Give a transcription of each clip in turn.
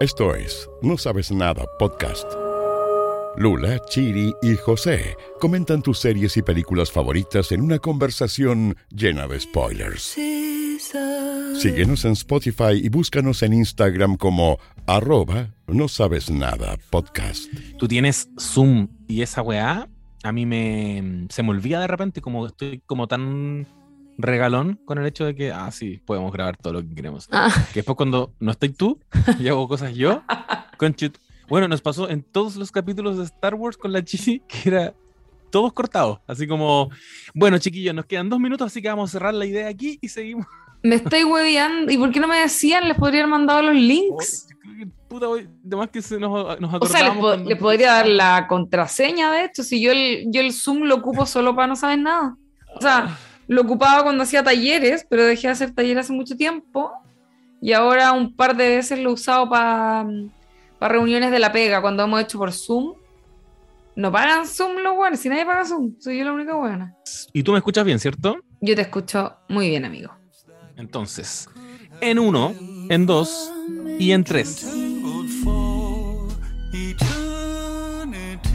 Esto es No Sabes Nada Podcast. Lula, Chiri y José comentan tus series y películas favoritas en una conversación llena de spoilers. Síguenos en Spotify y búscanos en Instagram como arroba no sabes nada podcast. Tú tienes Zoom y esa weá, a mí me se me olvida de repente como estoy como tan regalón con el hecho de que, ah, sí, podemos grabar todo lo que queremos. Ah. Que después cuando no estoy tú y hago cosas yo, con Bueno, nos pasó en todos los capítulos de Star Wars con la Chichi, que era todos cortados. Así como, bueno, chiquillos, nos quedan dos minutos, así que vamos a cerrar la idea aquí y seguimos. Me estoy hueveando. ¿Y por qué no me decían? Les podría haber mandado los links. Oh, yo creo que, puta, hoy, de más que se nos, nos o sea, les, po- les podría dar la contraseña de esto. Si yo el, yo el Zoom lo ocupo solo para no saber nada. O sea, lo ocupaba cuando hacía talleres, pero dejé de hacer talleres hace mucho tiempo. Y ahora un par de veces lo he usado para reuniones de la pega, cuando hemos hecho por Zoom. No pagan Zoom los buenos, si nadie paga Zoom, soy yo la única buena. Y tú me escuchas bien, ¿cierto? Yo te escucho muy bien, amigo. Entonces, en uno, en dos y en tres.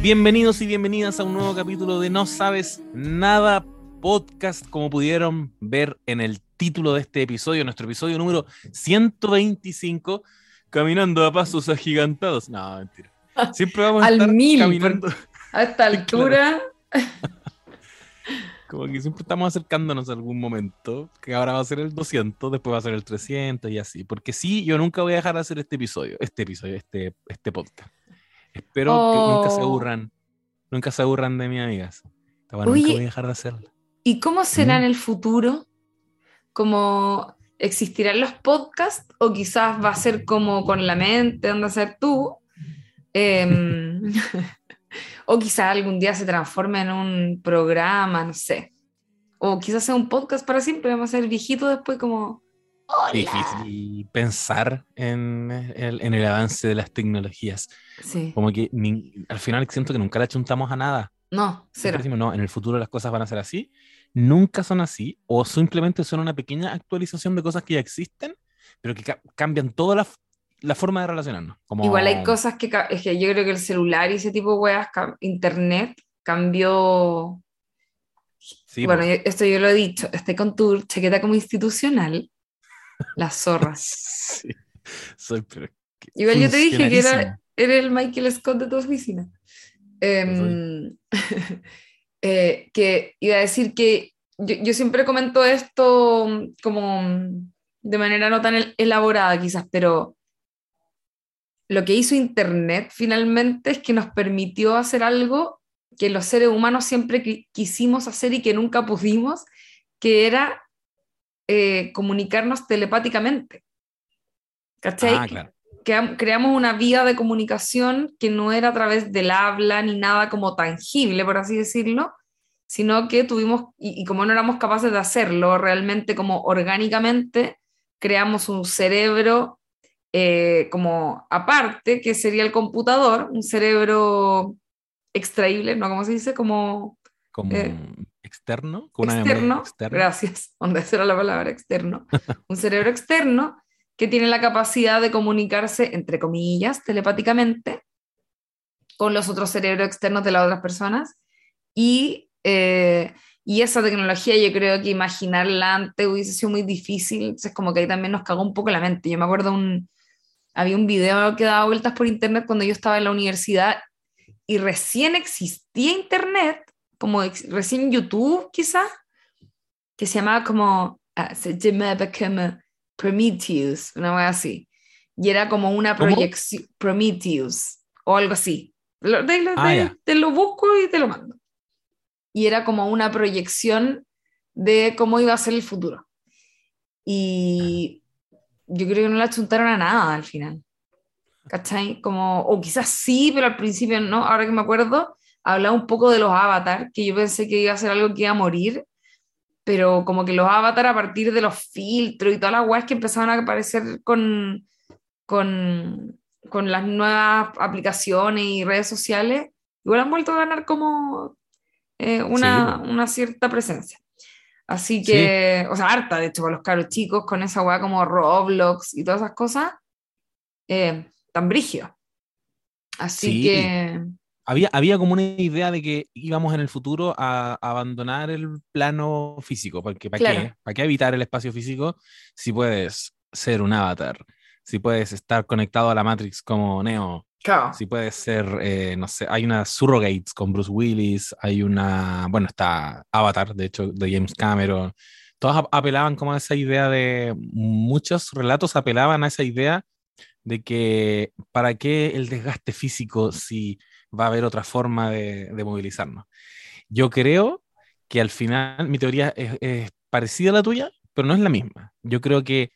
Bienvenidos y bienvenidas a un nuevo capítulo de No Sabes Nada Podcast, como pudieron ver en el título de este episodio, nuestro episodio número 125, caminando a pasos agigantados. No, mentira. Siempre vamos a Al estar mil, caminando, A esta altura, como que siempre estamos acercándonos a algún momento, que ahora va a ser el 200, después va a ser el 300 y así. Porque sí, yo nunca voy a dejar de hacer este episodio, este episodio, este, este podcast. Espero que nunca se Oh. aburran, nunca se aburran de mí, amigas. Oye. nunca voy a dejar de hacerla. ¿Y cómo será Mm. en el futuro? ¿Cómo existirán los podcasts? ¿O quizás va a ser como con la mente, a ser tú? Em, o quizás algún día se transforme en un programa, no sé. O quizás sea un podcast para siempre, vamos a ser viejitos después como... Hola. Difícil pensar en el, en el avance de las tecnologías. Sí. Como que ni- al final siento que nunca le achuntamos a nada. No, cero. decimos, no, en el futuro las cosas van a ser así. Nunca son así, o simplemente son una pequeña actualización de cosas que ya existen, pero que ca- cambian toda la, la forma de relacionarnos. Como... Igual hay cosas que, es que yo creo que el celular y ese tipo de weas, internet, cambió Sí, bueno, yo- esto yo lo he dicho, estoy con tu chaqueta como institucional, las zorras. Sí. Soy, pero Igual yo te dije que era, era el Michael Scott de tu oficina. Em, eh, que iba a decir que yo, siempre comento esto mm, como de manera no tan el- elaborada quizás, pero lo que hizo Internet finalmente es que nos permitió hacer algo que los seres humanos siempre qui- quisimos hacer y que nunca pudimos, que era eh, comunicarnos telepáticamente. ¿Cachai? Ah, claro. Creamos una vía de comunicación que no era a través del habla ni nada como tangible, por así decirlo, sino que tuvimos, y, y como no éramos capaces de hacerlo realmente como orgánicamente, creamos un cerebro eh, como aparte, que sería el computador, un cerebro extraíble, ¿no? ¿Cómo se dice? Como Como eh, externo, con una memoria externo, externa. gracias, donde esa era la palabra externo, un cerebro externo que tiene la capacidad de comunicarse, entre comillas, telepáticamente con los otros cerebros externos de las otras personas y, eh, y esa tecnología yo creo que imaginarla antes hubiese sido muy difícil, entonces como que ahí también nos cagó un poco la mente. Yo me acuerdo un, había un video que daba vueltas por internet cuando yo estaba en la universidad y recién existía internet, como recién YouTube quizás, que se llamaba como, ah, se llamaba como Prometheus, una cosa así. Y era como una proyección, Prometheus, o algo así. Lo- de- de- Ah, de- te lo busco y te lo mando. Y era como una proyección de cómo iba a ser el futuro. Y yo creo que no le achuntaron a nada al final. ¿Cachai? Como, o quizás sí, pero al principio no. Ahora que me acuerdo, hablaba un poco de los avatar, que yo pensé que iba a ser algo que iba a morir, pero como que los avatar a partir de los filtros y todas las weas que empezaban a aparecer con, con, con las nuevas aplicaciones y redes sociales, igual han vuelto a ganar como eh, una, Sí. una cierta presencia. Así que, o sea, harta, de hecho, con los caros chicos, con esa weá como Roblox y todas esas cosas. Eh, tan brígido. Así que... Había, había como una idea de que íbamos en el futuro a, abandonar el plano físico, porque ¿para qué? ¿Para qué habitar el espacio físico si puedes ser un avatar? Si puedes estar conectado a la Matrix como Neo, si puedes ser, eh, no sé, hay una Surrogates con Bruce Willis, hay una, bueno, está Avatar, de hecho, de James Cameron. Todos apelaban como a esa idea de, muchos relatos apelaban a esa idea de que para qué el desgaste físico si va a haber otra forma de, movilizarnos. Yo creo que al final mi teoría es, parecida a la tuya, pero no es la misma. Yo creo que,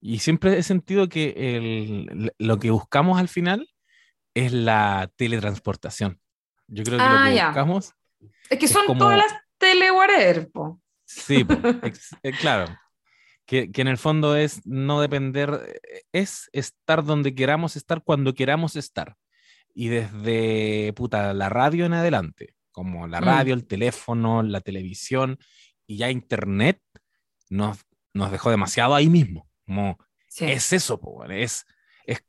y siempre he sentido que lo que buscamos al final es la teletransportación. Yo creo que lo ah, que buscamos. Es que son todas las tele po. Sí, eh, claro. Que, que, en el fondo es no depender, es estar donde queramos estar cuando queramos estar. Y desde puta, la radio en adelante, como la mm. radio, el teléfono, la televisión y ya internet, nos, nos dejó demasiado ahí mismo. Como, Es eso, es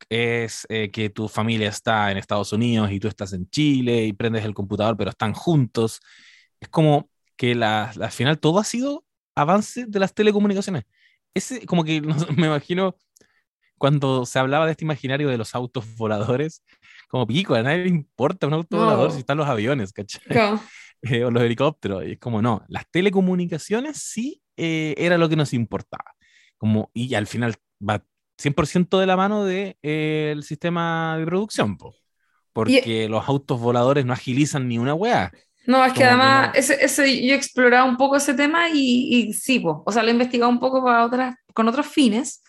es, eh, que tu familia está en Estados Unidos y tú estás en Chile y prendes el computador, pero están juntos. Es como que la, al final todo ha sido avance de las telecomunicaciones. Ese, como que me imagino cuando se hablaba de este imaginario de los autos voladores, como pico, a nadie le importa un auto volador si están los aviones, ¿cachai? Eh, o los helicópteros. Y es como, no, las telecomunicaciones sí eh, era lo que nos importaba. Como, y al final va 100% de la mano del de, eh, sistema de producción, porque los autos voladores no agilizan ni una weá. No, es que además Ese, ese, yo he explorado un poco ese tema y, y sí, o sea, lo he investigado un poco para otras, con otros fines.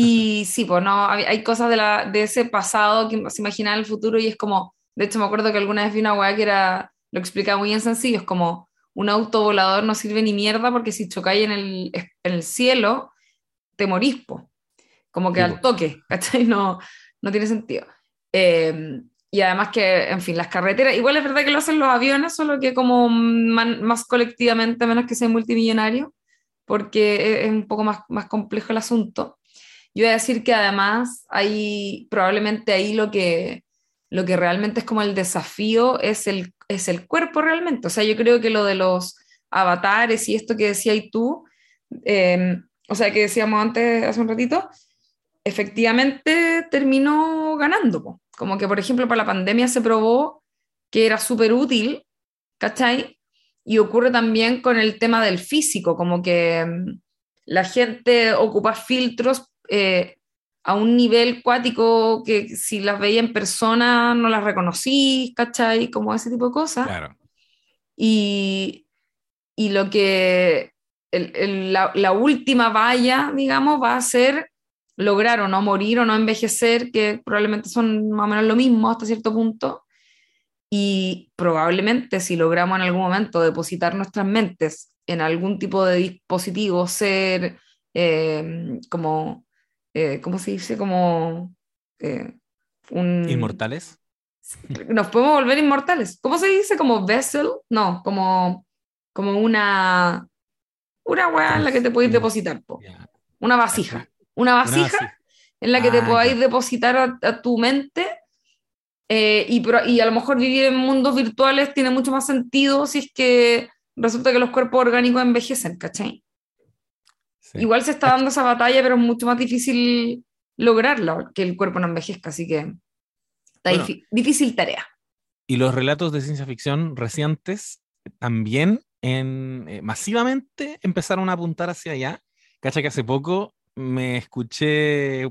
Y sí, pues no, hay, cosas de, la, de ese pasado que se imagina en el futuro y es como, de hecho me acuerdo que alguna vez vi una weá que era, lo explicaba muy en sencillo, es como un auto volador no sirve ni mierda porque si chocáis en el, en el cielo, te morís, po como que al toque, ¿cachai? No, no tiene sentido. Em, y además que, en fin, las carreteras, igual es verdad que lo hacen los aviones, solo que como más colectivamente, menos que sea multimillonario, porque e, es, un poco más, más complejo el asunto. Yo voy a decir que además hay probablemente ahí lo que, lo que realmente es como el desafío es el, es el cuerpo realmente. O sea, yo creo que lo de los avatares y esto que decías tú, em, o sea, que decíamos antes, hace un ratito, efectivamente terminó ganando. Como que, por ejemplo, para la pandemia se probó que era súper útil, ¿cachai? Y ocurre también con el tema del físico, como que mm, la gente ocupa filtros eh, a un nivel cuático que si las veía en persona no las reconocí, ¿cachai? Como ese tipo de cosas. Claro. Y, y lo que la, la, última valla, digamos, va a ser lograr o no morir o no envejecer, que probablemente son más o menos lo mismo hasta cierto punto. Y probablemente si logramos en algún momento depositar nuestras mentes en algún tipo de dispositivo, ser eh, como, eh, ¿cómo se dice? Como eh, un... ¿Inmortales? Nos podemos volver inmortales. ¿Cómo se dice? ¿Como vessel? No, como, como una... Una weá en la que te puedes depositar. Una vasija una vasija en la que te ah, podáis depositar a, tu mente eh, y, y, a lo mejor vivir en mundos virtuales tiene mucho más sentido si es que resulta que los cuerpos orgánicos envejecen, ¿cachai? Igual se está dando esa batalla, pero es mucho más difícil lograrlo, que el cuerpo no envejezca, así que está difícil tarea. Y los relatos de ciencia ficción recientes también en, eh, masivamente empezaron a apuntar hacia allá. Cacha que hace poco me escuché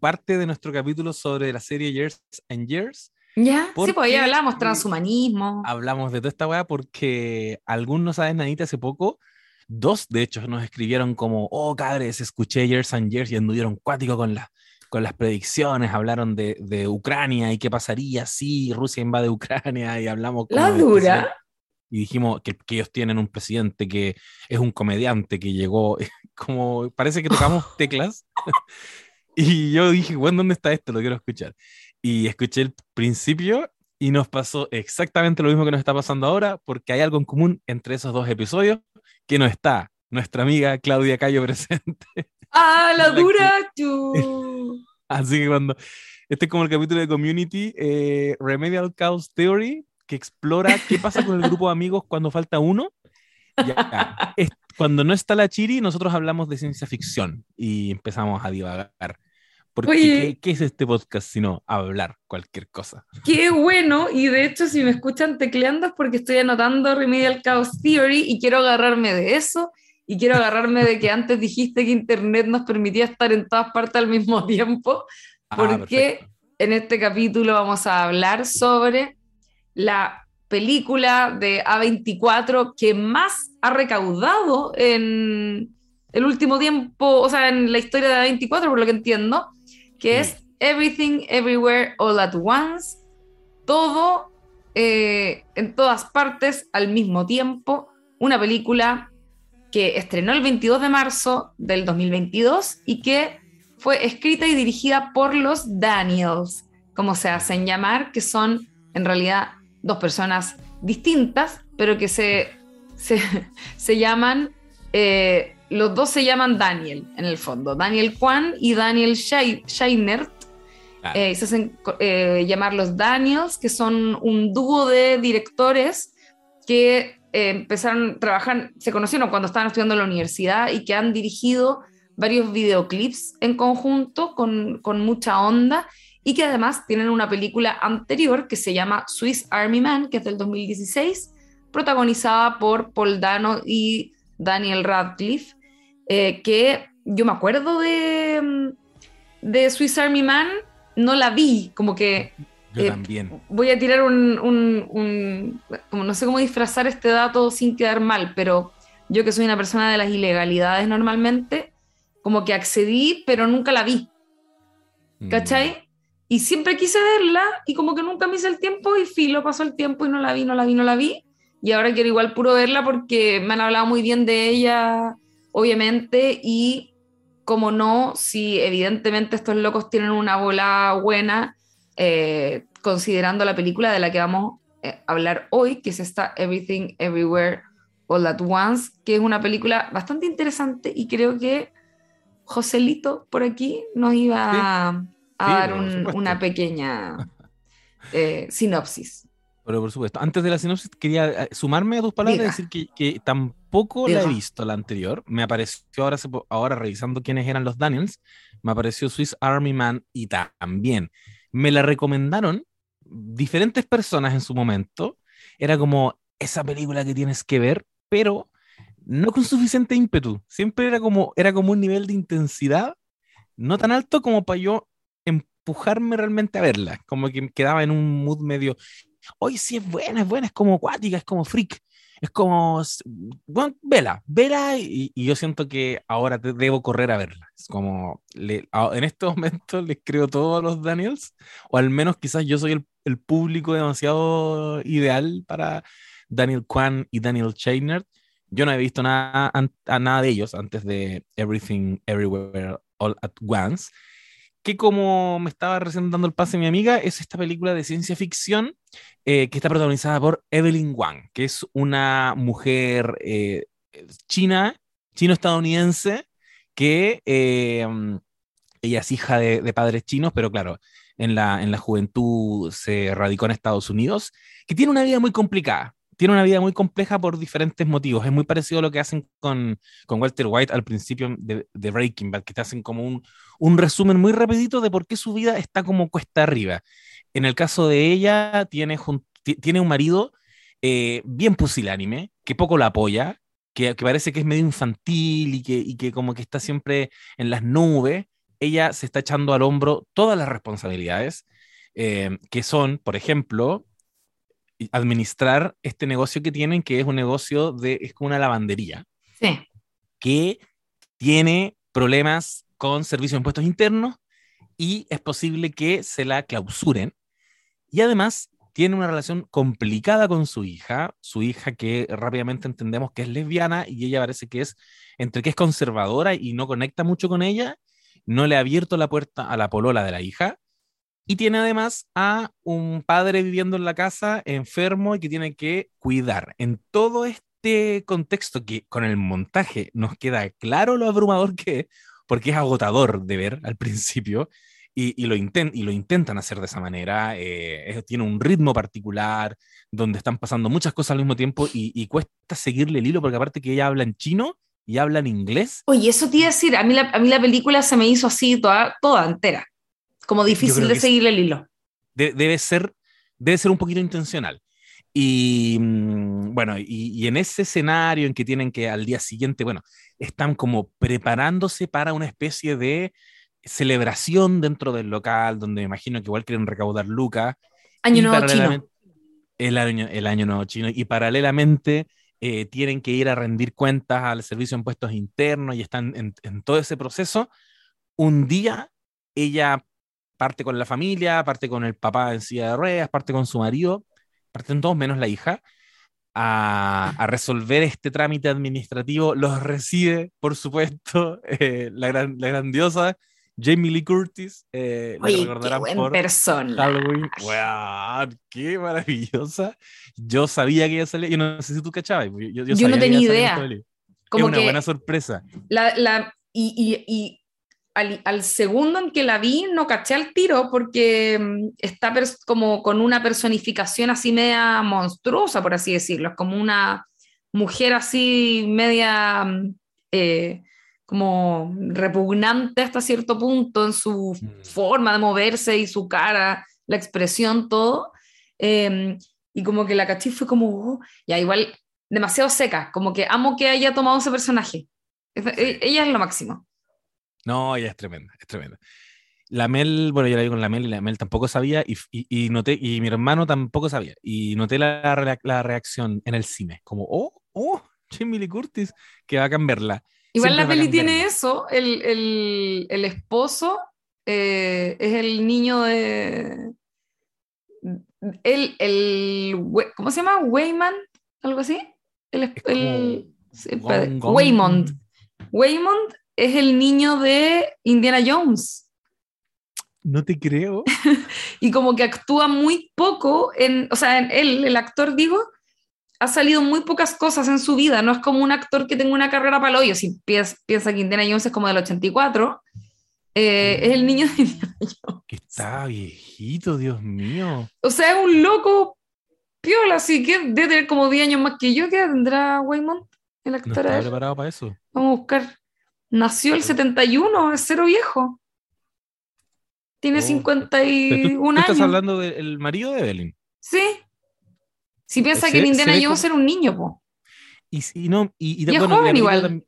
parte de nuestro capítulo sobre la serie Years and Years. Ya, sí, pues ahí hablamos transhumanismo. Hablamos de toda esta weá porque algunos saben, Nadita, hace poco, dos de hecho nos escribieron como, oh, cabres, escuché Years and Years y anduvieron cuático con, la, con las predicciones, hablaron de, de, Ucrania y qué pasaría si Rusia invade Ucrania y hablamos... La dura y dijimos que, que, ellos tienen un presidente que es un comediante que llegó, como parece que tocamos teclas. y yo dije, bueno, ¿dónde está esto? Lo quiero escuchar. Y escuché el principio y nos pasó exactamente lo mismo que nos está pasando ahora, porque hay algo en común entre esos dos episodios que no está nuestra amiga Claudia Cayo presente. ¡Ah, la dura! tú! Así que cuando Este es como el capítulo de Community, eh, Remedial Chaos Theory, que explora qué pasa con el grupo de amigos cuando falta uno. Es- cuando no está la Chiri, nosotros hablamos de ciencia ficción y empezamos a divagar. Porque, Oye. ¿qué, qué es este podcast sino hablar cualquier cosa? Qué bueno, y de hecho si me escuchan tecleando es porque estoy anotando Remedial Chaos Theory y quiero agarrarme de eso, y quiero agarrarme de que antes dijiste que Internet nos permitía estar en todas partes al mismo tiempo, Ah, porque perfecto. en este capítulo vamos a hablar sobre la película de A24 que más ha recaudado en el último tiempo, o sea, en la historia de A24, por lo que entiendo, que es Everything Everywhere All at Once, todo eh, en todas partes al mismo tiempo, una película que estrenó el 22 de marzo del 2022 y que fue escrita y dirigida por los Daniels, como se hacen llamar, que son en realidad dos personas distintas, pero que se, se, se llaman, eh, los dos se llaman Daniel en el fondo, Daniel Kwan y Daniel Scheinert, Claro. eh, se hacen eh, llamar los Daniels, que son un dúo de directores que eh, empezaron a trabajar, se conocieron cuando estaban estudiando en la universidad y que han dirigido varios videoclips en conjunto con, con mucha onda y que además tienen una película anterior que se llama Swiss Army Man, que es del 2016, protagonizada por Paul Dano y Daniel Radcliffe, eh, que yo me acuerdo de, mm, de Swiss Army Man, no la vi, como que Yo eh, también. voy a tirar un, un- un- como no sé cómo disfrazar este dato sin quedar mal, pero yo que soy una persona de las ilegalidades normalmente, como que accedí, pero nunca la vi, Mm. ¿cachai? Y siempre quise verla y como que nunca me hice el tiempo y filo, pasó el tiempo y no la vi, no la vi, no la vi. Y ahora quiero igual puro verla porque me han hablado muy bien de ella, obviamente, y como no, si evidentemente estos locos tienen una bola buena, eh, considerando la película de la que vamos eh, a hablar hoy, que es esta Everything Everywhere All at Once, que es una película bastante interesante y creo que Joselito por aquí nos iba a, a Sí, dar un- una pequeña eh, sinopsis. Pero por supuesto, antes de la sinopsis quería eh, sumarme a tus palabras y Diga. decir que, que tampoco la he Diga. visto la anterior. Me apareció ahora, ahora revisando quiénes eran los Daniels, me apareció Swiss Army Man y ta- también. Me la recomendaron diferentes personas en su momento. Era como esa película que tienes que ver, pero no con suficiente ímpetu. Siempre era como, era como un nivel de intensidad no tan alto como para yo empujarme realmente a verla. Como que quedaba en un mood medio hoy sí es buena, es buena, es como acuática, es como freak, es como, bueno, vela, vela y, yo siento que ahora debo correr a verla. Es como, le- a- en este momento les creo todo a los Daniels, o al menos quizás yo soy el, el público demasiado ideal para Daniel Kwan y Daniel Chainer. Yo no he visto nada, an- a nada de ellos antes de Everything Everywhere All at Once. Que como me estaba recién dando el pase mi amiga, es esta película de ciencia ficción eh, que está protagonizada por Evelyn Wang, que es una mujer eh, china, chino-estadounidense, que eh, ella es hija de, de padres chinos, pero claro, en la, en la juventud se radicó en Estados Unidos, que tiene una vida muy complicada. Tiene una vida muy compleja por diferentes motivos. Es muy parecido a lo que hacen con, con Walter White al principio de, de Breaking Bad, que te hacen como un, un resumen muy rapidito de por qué su vida está como cuesta arriba. En el caso de ella, tiene, tiene un marido eh, bien pusilánime, que poco la apoya, que, que parece que es medio infantil y que, y que como que está siempre en las nubes. Ella se está echando al hombro todas las responsabilidades, eh, que son, por ejemplo, administrar este negocio que tienen, que es un negocio de, es como una lavandería Sí, que tiene problemas con servicios de impuestos internos y es posible que se la clausuren. Y además tiene una relación complicada con su hija, su hija que rápidamente entendemos que es lesbiana y ella parece que es entre que es conservadora y no conecta mucho con ella, no le ha abierto la puerta a la polola de la hija. Y tiene además a un padre viviendo en la casa, enfermo y que tiene que cuidar. En todo este contexto que con el montaje nos queda claro lo abrumador que es, porque es agotador de ver al principio, y, lo, y lo intentan hacer de esa manera. Eh, tiene un ritmo particular, donde están pasando muchas cosas al mismo tiempo y, cuesta seguirle el hilo, porque aparte que ella habla en chino y habla en inglés. Oye, eso te iba a decir, a mí la, a mí la película se me hizo así toda, toda entera, como difícil de seguirle el hilo. debe, ser, debe ser un poquito intencional. Y mm, bueno, y, y, en ese escenario en que tienen que al día siguiente, bueno, están como preparándose para una especie de celebración dentro del local, donde me imagino que igual quieren recaudar lucas. Año Nuevo Chino. El año, el año Nuevo Chino. Y paralelamente eh, tienen que ir a rendir cuentas al Servicio de Impuestos Internos y están en, en, todo ese proceso. Un día ella parte con la familia, parte con el papá en silla de ruedas, parte con su marido, parten todos menos la hija, a, a, resolver este trámite administrativo. Los recibe, por supuesto, eh, la, gran, la grandiosa Jamie Lee Curtis, eh, Oye, qué buen persona. Halloween. Wow, qué maravillosa. Yo sabía que ella salía, yo no sé si tú cachabas. Yo, yo, no tenía idea. Como es una buena sorpresa. La, la, y, y, y al, al, segundo en que la vi no caché al tiro porque mm, está como con una personificación así media monstruosa, por así decirlo. Es como una mujer así media... Mm, eh, como repugnante hasta cierto punto en su mm. forma de moverse y su cara, la expresión, todo. Em, y como que la caché fue como, oh, ya igual, demasiado seca, como que amo que haya tomado ese personaje. E, ella es lo máximo. No, ella es tremenda, es tremenda. La Mel, bueno, yo la vi con la Mel y la Mel tampoco sabía y, y, noté, y mi hermano tampoco sabía. Y noté la, la, reacción en el cine, como, oh, oh, Jamie Lee Curtis, que va a cambiarla. Igual la peli tiene eso, el, el, el esposo eh, es el niño de... El, el, ¿Cómo se llama? Wayman, algo así. El, el, Waymond. Waymond es el niño de Indiana Jones. No te creo. y como que actúa muy poco en, o sea, él, el actor, digo, ha salido muy pocas cosas en su vida, no es como un actor que tenga una carrera para el hoyo, si piensa, piensa que Indiana Jones es como del 84, eh, es el niño de Indiana Jones. Que está viejito, Dios mío. O sea, es un loco piola, así que debe tener como 10 años más que yo, ¿qué tendrá Waymond, el actor? No está preparado para eso. Vamos a buscar. Nació el 71, es cero viejo. Tiene 51 años. ¿Estás hablando del marido de Evelyn? Sí. Si piensa que en Indiana Jones era un niño, po. Y, y no, y, bueno, la, película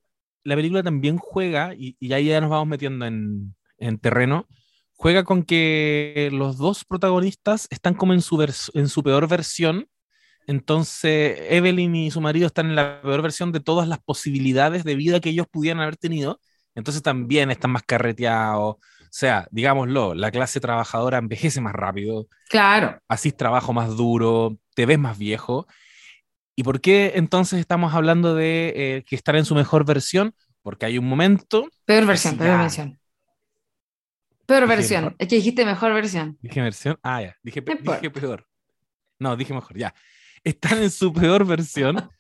la, película también juega, y, y, ahí ya nos vamos metiendo en, en, terreno, juega con que los dos protagonistas están como en su, en su peor versión. Entonces, Evelyn y su marido están en la peor versión de todas las posibilidades de vida que ellos pudieran haber tenido. Entonces también están más carreteados. O sea, digámoslo, la clase trabajadora envejece más rápido. Claro. Así trabajo más duro, te ves más viejo. ¿Y por qué entonces estamos hablando de eh, que estar en su mejor versión? Porque hay un momento. Peor versión, peor versión. Peor versión. Es que dijiste mejor versión. Dije versión. Ah, ya. Dije, dije peor. No, dije mejor, ya. Están en su peor versión.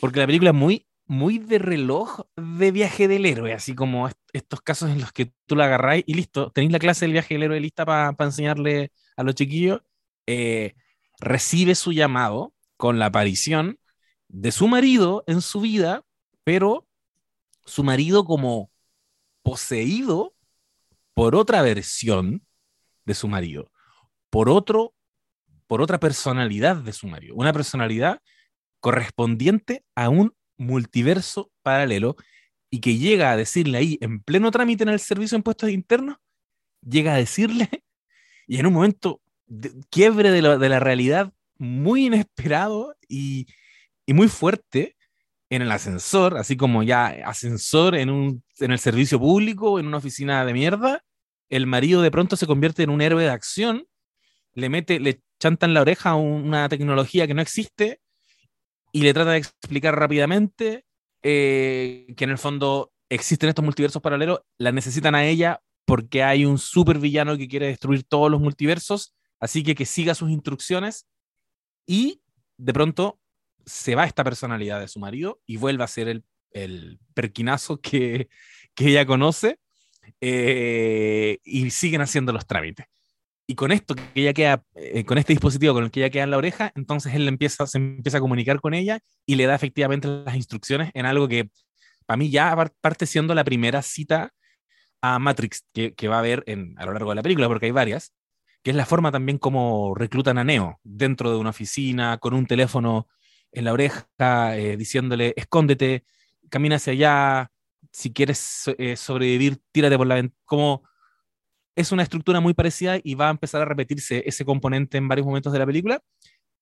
Porque la película es muy, muy de reloj de viaje del héroe. Así como estos casos en los que tú la agarráis y listo. Tenéis la clase del viaje del héroe lista para enseñarle a los chiquillos. Eh, recibe su llamado con la aparición de su marido en su vida, pero su marido como poseído por otra versión de su marido, por otro por otra personalidad de su marido, una personalidad correspondiente a un multiverso paralelo y que llega a decirle ahí en pleno trámite en el servicio de impuestos internos, llega a decirle y en un momento quiebre de la, de la, realidad muy inesperado y, y, muy fuerte en el ascensor, así como ya ascensor en, un, en el servicio público, en una oficina de mierda, el marido de pronto se convierte en un héroe de acción, le mete, le chanta en la oreja una tecnología que no existe y le trata de explicar rápidamente eh, que en el fondo existen estos multiversos paralelos, la necesitan a ella porque hay un super villano que quiere destruir todos los multiversos Así que que siga sus instrucciones y de pronto se va esta personalidad de su marido y vuelve a ser el, el perquinazo que, que ella conoce eh, y siguen haciendo los trámites. Y con esto que ella queda, eh, con este dispositivo con el que ella queda en la oreja, entonces él empieza, se empieza a comunicar con ella y le da efectivamente las instrucciones en algo que para mí ya parte siendo la primera cita a Matrix que, que va a haber en, a lo largo de la película, porque hay varias, que es la forma también como reclutan a Neo dentro de una oficina, con un teléfono en la oreja, eh, diciéndole, escóndete, camina hacia allá, si quieres eh, sobrevivir, tírate por la ventana. Como es una estructura muy parecida y va a empezar a repetirse ese componente en varios momentos de la película.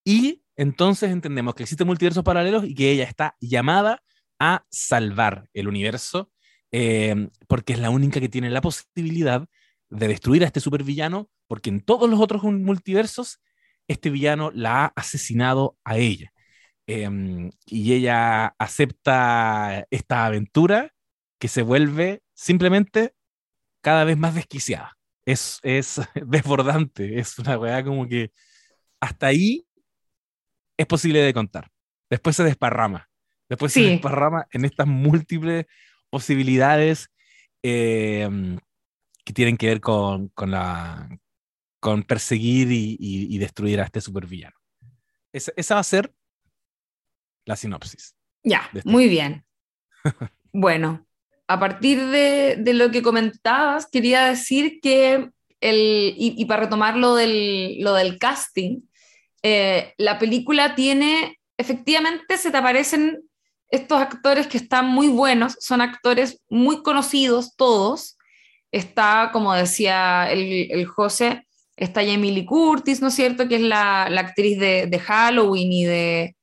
Y entonces entendemos que existen multiversos paralelos y que ella está llamada a salvar el universo, eh, porque es la única que tiene la posibilidad de destruir a este supervillano, porque en todos los otros multiversos este villano la ha asesinado a ella. Em, y ella acepta esta aventura que se vuelve simplemente cada vez más desquiciada. Es, es desbordante, es una weá como que hasta ahí es posible de contar. Después se desparrama, después se desparrama en estas múltiples posibilidades em, que tienen que ver con, con, la, con perseguir y, destruir a este supervillano. Esa, esa va a ser la sinopsis. Ya, este muy bien. bueno, a partir de, lo que comentabas, quería decir que, el, y, para retomar lo del, lo del casting, eh, la película tiene, efectivamente se te aparecen estos actores que están muy buenos, son actores muy conocidos todos, está, como decía el, José, está Lee Curtis, ¿no es cierto? Que es la, la actriz de, de, Halloween y de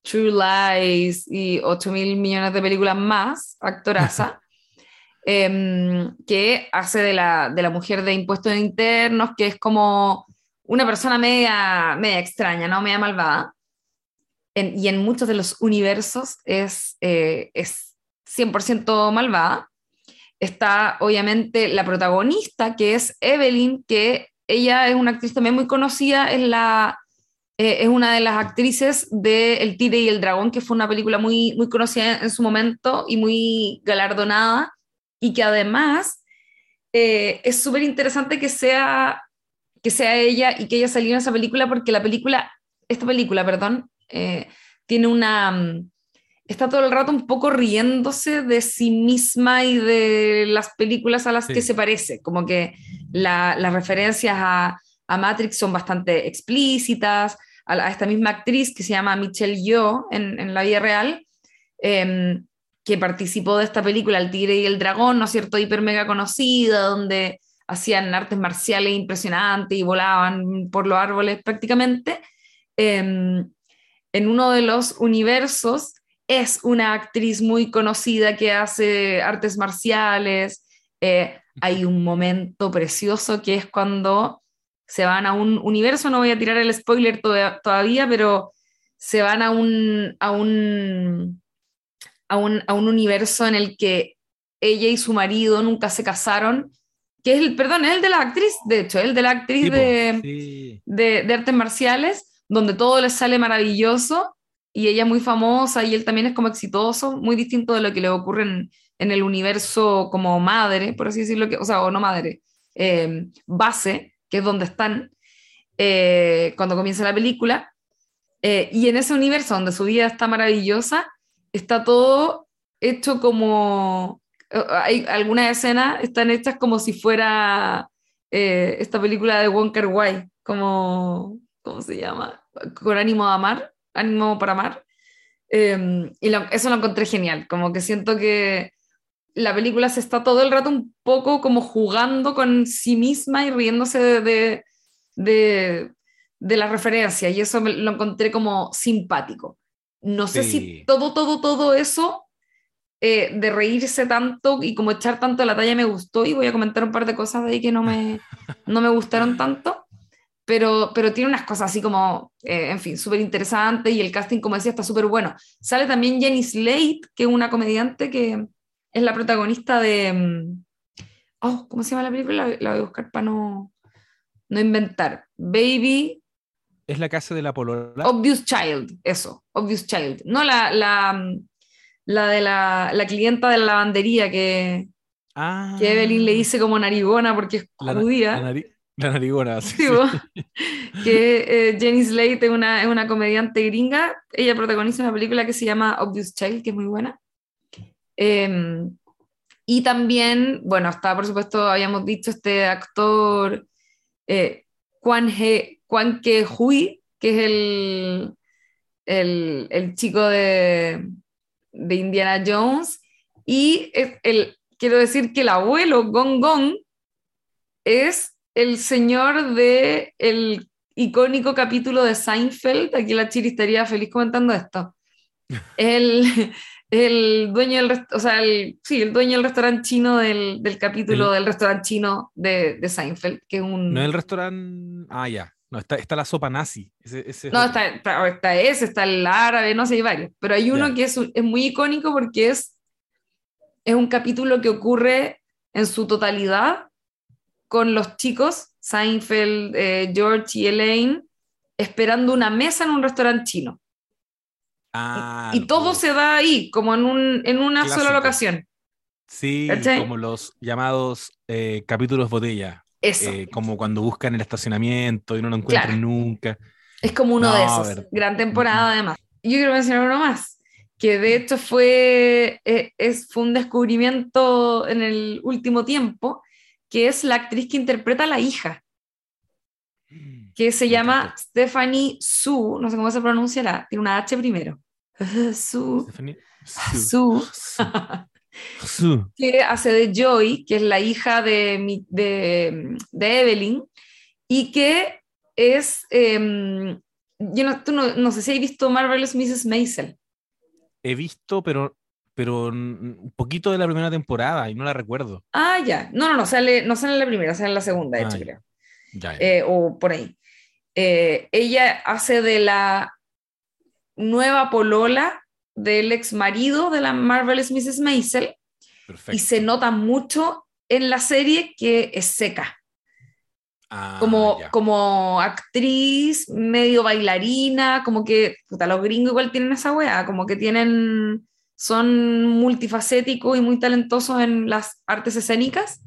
True Lies y 8 mil millones de películas más, actoraza, em, que hace de la, de la mujer de impuestos internos, que es como una persona media, media extraña, ¿no? Media malvada. y en muchos de los universos es, eh, es 100% malvada está obviamente la protagonista, que es Evelyn, que ella es una actriz también muy conocida, es, la, eh, es una de las actrices de El Tigre y el Dragón, que fue una película muy, muy conocida en, su momento y muy galardonada, y que además eh, es súper interesante que sea, que sea ella y que ella salió en esa película, porque la película, esta película, perdón, eh, tiene una mm, está todo el rato un poco riéndose de sí misma y de las películas a las que se parece, como que las referencias a, a, Matrix son bastante explícitas, a, esta misma actriz que se llama Michelle Yeoh en, en la vida real, em, que participó de esta película El Tigre y el Dragón, ¿no es cierto?, hiper mega conocida, donde hacían artes marciales impresionantes y volaban por los árboles prácticamente. Em, en uno de los universos es una actriz muy conocida que hace artes marciales. Eh, hay un momento precioso que es cuando se van a un universo, no voy a tirar el spoiler todavía, pero se van a un, a un, a un, universo en el que ella y su marido nunca se casaron, que es el, perdón, es el de la actriz, de hecho, el de la actriz de, de, de artes marciales, donde todo les sale maravilloso y ella es muy famosa y él también es como exitoso, muy distinto de lo que le ocurre en, el universo como madre, por así decirlo, que, o sea, o no madre, eh, base, que es donde están eh, cuando comienza la película. Eh, y en ese universo donde su vida está maravillosa, está todo hecho como... Hay algunas escenas están hechas como si fuera esta película de Wonker Wai, como, ¿cómo se llama? Con ánimo de amar Ánimo para Amar. Em, y eso lo encontré genial, como que siento que la película se está todo el rato un poco como jugando con sí misma y riéndose de, de, de, la referencia, y eso lo encontré como simpático. No sé si todo, todo, todo eso eh, de reírse tanto y como echar tanto la talla me gustó, y voy a comentar un par de cosas de ahí que no me, no me gustaron tanto pero, pero tiene unas cosas así como, eh, en fin, súper interesantes y el casting, como decía, está súper bueno. Sale también Jenny Slate, que es una comediante que es la protagonista de... Mm, oh, ¿cómo se llama la película? La, voy a buscar para no, no inventar. Baby... Es la casa de la polola. Obvious Child, eso, Obvious Child. No la, la, la de la, la clienta de la lavandería que... Ah, que Evelyn le dice como narigona porque es la, judía. la nari- la narigona. sí, Sí, que eh, Jenny Slate es una, es una comediante gringa. Ella protagoniza una película que se llama Obvious Child, que es muy buena. Eh, y también, bueno, está por supuesto, habíamos dicho, este actor eh, Kwan, He, Kwan Ke Hui, que es el, el, el chico de, de Indiana Jones. Y el, quiero decir que el abuelo Gong Gong es el señor de el icónico capítulo de Seinfeld. Aquí la Chiri estaría feliz comentando esto. El, el dueño del, o sea, el, sí, el dueño del restaurante chino del, del capítulo El- del restaurante chino de, de Seinfeld, que es un... No el restaurante. Ah, ya. No, está, está la sopa nazi. Ese, ese es No, está, está, está ese, está el árabe, no sé, hay varios. Pero hay uno que es, es muy icónico porque es, es un capítulo que ocurre en su totalidad con los chicos, Seinfeld, eh, George y Elaine, esperando una mesa en un restaurante chino. Ah, y todo se da ahí, como en, un, en una sola locación. Sí, ¿cachai? como los llamados eh, capítulos botella. Eso. eh, como cuando buscan el estacionamiento y no lo encuentran Claro. nunca. Es como uno No, de esos. Gran temporada, además. Yo quiero mencionar uno más, que de hecho fue, eh, es, fue un descubrimiento en el último tiempo, que es la actriz que interpreta a la hija, que se llama. Stephanie Su, no sé cómo se pronunciará, tiene una H primero. Su, Stephanie. Su. Su, Su. Que hace de Joy, que es la hija de, de, de Evelyn, y que es, em, yo no, tú no, no sé si has visto Marvelous Mrs. Maisel. He visto, pero, pero un poquito de la primera temporada y no la recuerdo. Ah, ya. No, no, no, sale, no sale en la primera, sale en la segunda, de Ah, hecho, creo. Ya, ya. Eh, o por ahí. Eh, ella hace de la nueva polola del ex marido de la Marvelous Mrs. Maisel Perfecto. y se nota mucho en la serie que es seca. Ah, como, como actriz, medio bailarina, como que, puta, los gringos igual tienen esa weá, como que tienen, son multifacéticos y muy talentosos en las artes escénicas,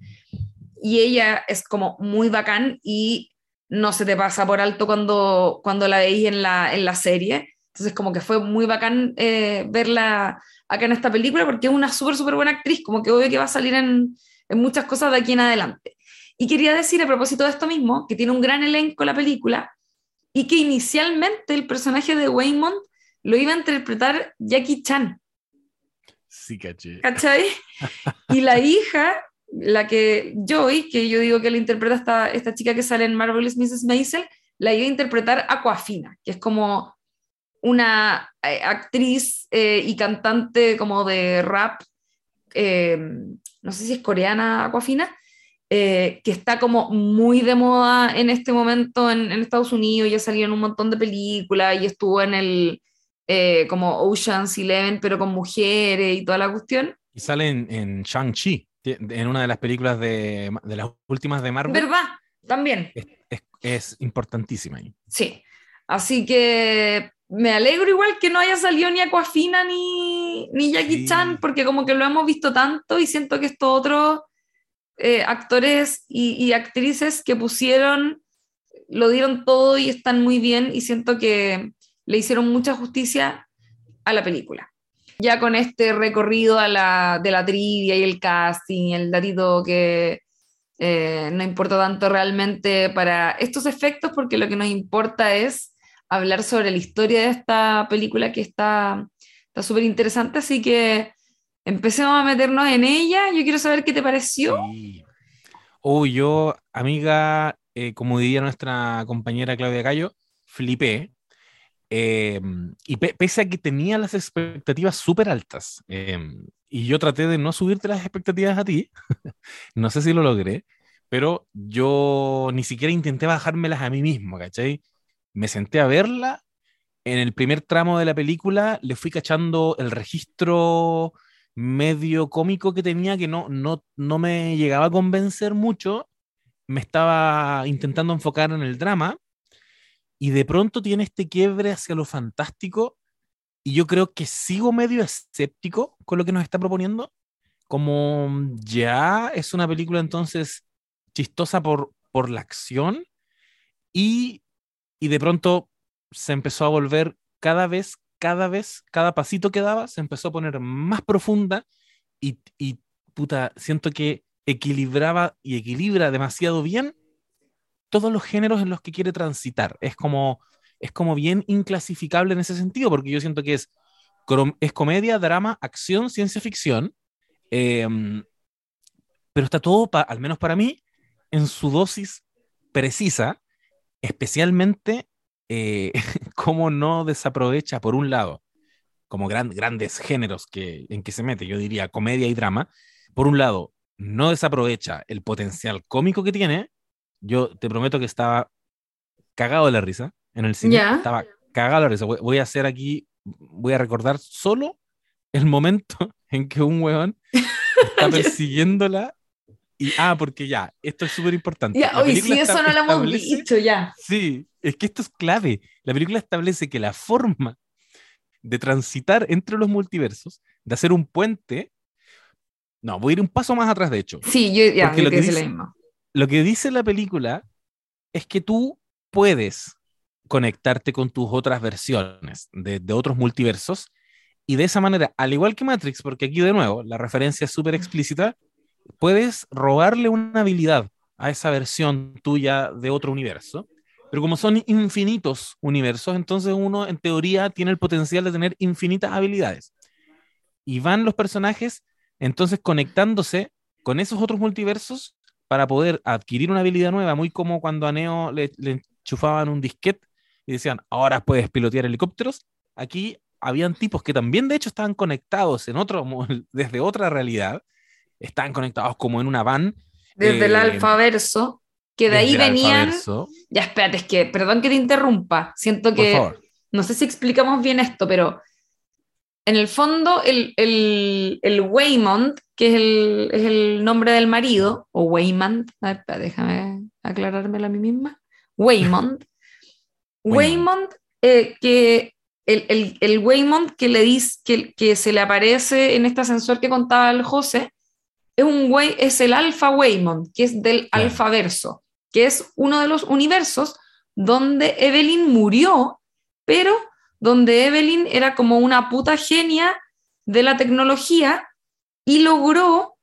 y ella es como muy bacán y no se te pasa por alto cuando, cuando la veis en la, en la serie, entonces como que fue muy bacán eh, verla acá en esta película, porque es una súper, súper buena actriz, como que obvio que va a salir en, en muchas cosas de aquí en adelante. Y quería decir a propósito de esto mismo, que tiene un gran elenco la película y que inicialmente el personaje de Waymond lo iba a interpretar Jackie Chan, Sí, caché. ¿cachai? Y la hija, la que Joy, que yo digo que la interpreta esta, esta chica que sale en Marvelous Mrs. Maisel, la iba a interpretar Aquafina, que es como una eh, actriz eh, y cantante como de rap, eh, no sé si es coreana Aquafina, eh, que está como muy de moda en este momento en, en Estados Unidos, ya salió en un montón de películas y estuvo en el como Ocean's Eleven, pero con mujeres y toda la cuestión. Y sale en, en Shang-Chi, en una de las películas de, de las últimas de Marvel. ¿Verdad? También, Es, es- es importantísima sí. Así que me alegro igual que no haya salido ni Aquafina ni, ni Jackie Sí. Chan, porque como que lo hemos visto tanto y siento que estos otros eh, actores y, y actrices que pusieron, lo dieron todo y están muy bien y siento que le hicieron mucha justicia a la película. Ya con este recorrido a la, de la trivia y el casting, el datito que eh, no importa tanto realmente para estos efectos, porque lo que nos importa es hablar sobre la historia de esta película que está está súper interesante, así que empecemos a meternos en ella. Yo quiero saber qué te pareció. Sí. Oh, yo, amiga, eh, como diría nuestra compañera Claudia Cayo, flipé. Eh, y pe- pese a que tenía las expectativas súper altas, eh, y yo traté de no subirte las expectativas a ti, no sé si lo logré, pero yo ni siquiera intenté bajármelas a mí mismo, ¿cachai? Me senté a verla, en el primer tramo de la película le fui cachando el registro medio cómico que tenía que no, no, no me llegaba a convencer mucho, me estaba intentando enfocar en el drama. Y de pronto tiene este quiebre hacia lo fantástico. Y yo creo que sigo medio escéptico con lo que nos está proponiendo, como ya es una película entonces chistosa por, por la acción. Y, y de pronto se empezó a volver cada vez, cada vez, cada pasito que daba se empezó a poner más profunda y, y puta, siento que equilibraba y equilibra demasiado bien todos los géneros en los que quiere transitar. Es como, es como bien inclasificable en ese sentido, porque yo siento que es, es comedia, drama, acción, ciencia ficción, em, pero está todo, al menos para mí, en su dosis precisa, especialmente eh, cómo no desaprovecha, por un lado, como grandes géneros que, en que se mete, yo diría comedia y drama, por un lado, no desaprovecha el potencial cómico que tiene, yo te prometo que estaba cagado de la risa en el cine. Estaba cagado de la risa. Voy, a hacer aquí, voy a recordar solo el momento en que un weón está persiguiéndola y, ah, porque ya, esto es súper importante. Ya, oye, si eso no lo hemos dicho ya. Sí, es que esto es clave. La película establece que la forma de transitar entre los multiversos, de hacer un puente, no, voy a ir un paso más atrás, de hecho. Sí, yo ya, lo que, dice, lo que dice la película es que tú puedes conectarte con tus otras versiones de, otros multiversos y de esa manera, al igual que Matrix, porque aquí de nuevo la referencia es súper explícita, puedes robarle una habilidad a esa versión tuya de otro universo. Pero como son infinitos universos, entonces uno en teoría tiene el potencial de tener infinitas habilidades. Y van los personajes entonces conectándose con esos otros multiversos para poder adquirir una habilidad nueva, muy como cuando a Neo le, enchufaban un disquete y decían, ahora puedes pilotear helicópteros. Aquí habían tipos que también de hecho estaban conectados en otro, desde otra realidad, estaban conectados como en una van. Desde el eh, alfaverso, que de ahí venían... Ya espérate, es que, perdón que te interrumpa, siento que... No sé si explicamos bien esto, pero en el fondo, el, el, el Waymond, que es el, es el, nombre del marido, o Waymond, déjame aclarármelo a mí misma, Waymond, Waymond, eh, que el, el, el, Waymond que le dice que, que, se le aparece en este ascensor que contaba el José, es, un way, es el Alpha Waymond, que es del alfaverso, que es uno de los universos donde Evelyn murió, pero donde Evelyn era como una puta genia de la tecnología y logró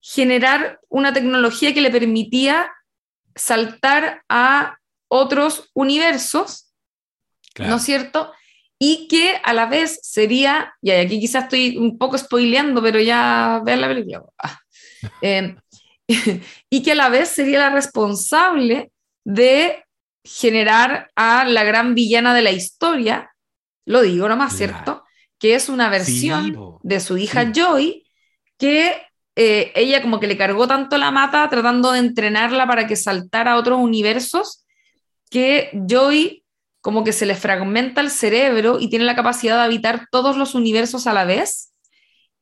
generar una tecnología que le permitía saltar a otros universos, ¿no es cierto? Y que a la vez sería, y aquí quizás estoy un poco spoileando, pero ya vean la película, ah, eh, y que a la vez sería la responsable de generar a la gran villana de la historia, lo digo nomás, ¿cierto? Que es una versión de su hija Joy, que eh, ella como que le cargó tanto la mata tratando de entrenarla para que saltara a otros universos, que Joy como que se le fragmenta el cerebro y tiene la capacidad de habitar todos los universos a la vez,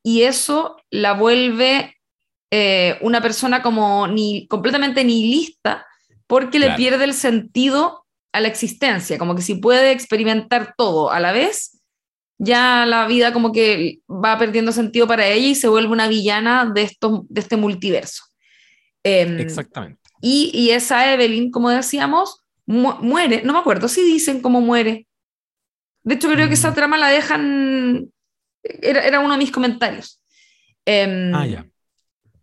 y eso la vuelve eh, una persona como ni, completamente nihilista, porque le pierde el sentido a la existencia, como que si puede experimentar todo a la vez, ya la vida como que va perdiendo sentido para ella y se vuelve una villana de, esto, de este multiverso. Em, Exactamente. Y, y, esa Evelyn, como decíamos, muere, no me acuerdo si dicen cómo muere. De hecho, creo que esa mm. trama la dejan, era, era uno de mis comentarios. Em, ah, ya.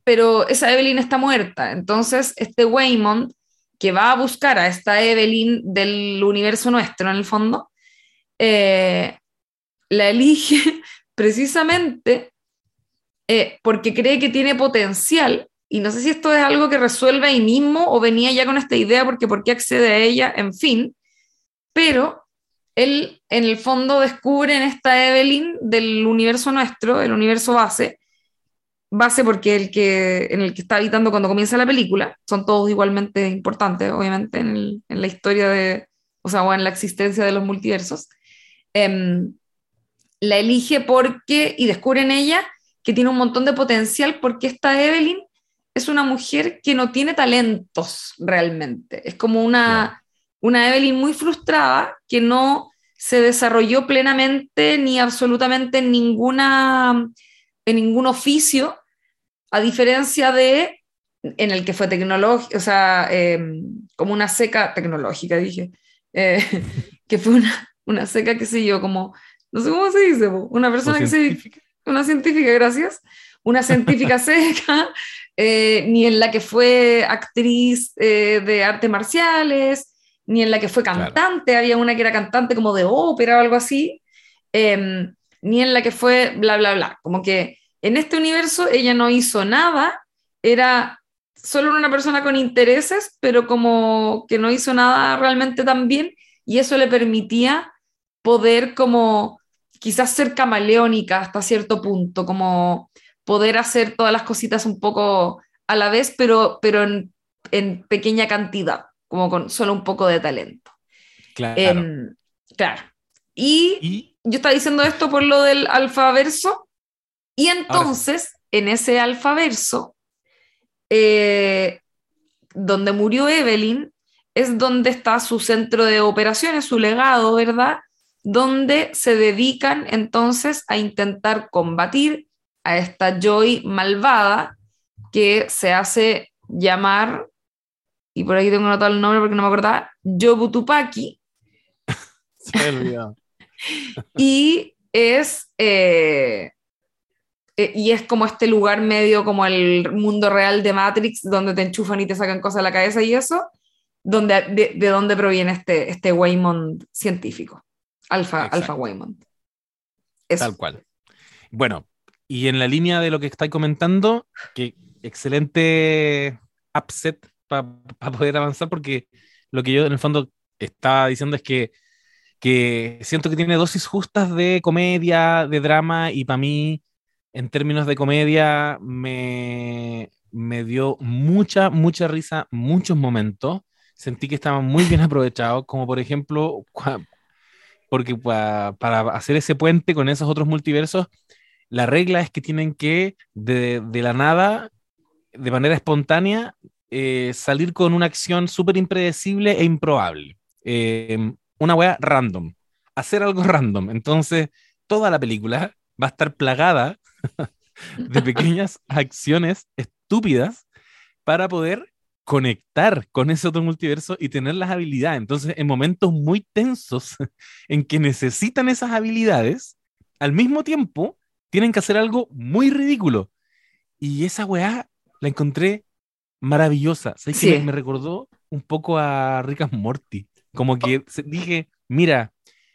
Pero esa Evelyn está muerta, entonces este Waymond que va a buscar a esta Evelyn del universo nuestro, en el fondo, eh, la elige precisamente eh, porque cree que tiene potencial. Y no sé si esto es algo que resuelve ahí mismo o venía ya con esta idea porque por qué accede a ella, en fin. Pero él en el fondo descubre en esta Evelyn del universo nuestro, el universo base, base porque el que, en el que está habitando cuando comienza la película, son todos igualmente importantes, obviamente, en, la historia de, o sea, o en la existencia de los multiversos, em, la elige porque, y descubre en ella que tiene un montón de potencial porque esta Evelyn es una mujer que no tiene talentos realmente, es como una, una Evelyn muy frustrada que no se desarrolló plenamente ni absolutamente en ninguna en ningún oficio a diferencia de en el que fue tecnológico, o sea, em, como una seca tecnológica, dije, eh, que fue una, una seca, qué sé yo, como, no sé cómo se dice, una persona que se... Una científica, gracias. Una científica seca, eh, ni en la que fue actriz eh, de artes marciales, ni en la que fue cantante, había una que era cantante como de ópera o algo así, em, ni en la que fue bla, bla, bla. Como que en este universo ella no hizo nada, era solo una persona con intereses, pero como que no hizo nada realmente tan bien, y eso le permitía poder como quizás ser camaleónica hasta cierto punto, como poder hacer todas las cositas un poco a la vez, pero, pero en, en pequeña cantidad, como con solo un poco de talento. Claro. Em, claro. Y, yo estaba diciendo esto por lo del alfaverso, y entonces en ese alfaverso, eh, donde murió Evelyn, es donde está su centro de operaciones, su legado, ¿verdad? Donde se dedican entonces a intentar combatir a esta Joy malvada que se hace llamar, y por ahí tengo anotado el nombre porque no me acordaba, Yobutupaki. se y es... Eh, eh, y es como este lugar medio como el mundo real de Matrix, donde te enchufan y te sacan cosas a la cabeza y eso, donde, de, de dónde proviene este, este Waymond científico, Alpha, Alpha Waymond. Tal cual. Bueno, y en la línea de lo que estáis comentando, que excelente upset para poder avanzar, porque lo que yo en el fondo estaba diciendo es que, que siento que tiene dosis justas de comedia, de drama, y para mí, en términos de comedia, me, me dio mucha, mucha risa muchos momentos. Sentí que estaban muy bien aprovechados, como por ejemplo, porque para, para hacer ese puente con esos otros multiversos, la regla es que tienen que, de, la nada, de manera espontánea, eh, salir con una acción súper impredecible e improbable. Em, una wea random. Hacer algo random. Entonces, toda la película va a estar plagada de pequeñas acciones estúpidas para poder conectar con ese otro multiverso y tener las habilidades. Entonces, en momentos muy tensos en que necesitan esas habilidades, al mismo tiempo tienen que hacer algo muy ridículo. Y esa weá la encontré maravillosa. ¿Sabes que me, recordó un poco a Rick and Morty? Como que dije, mira,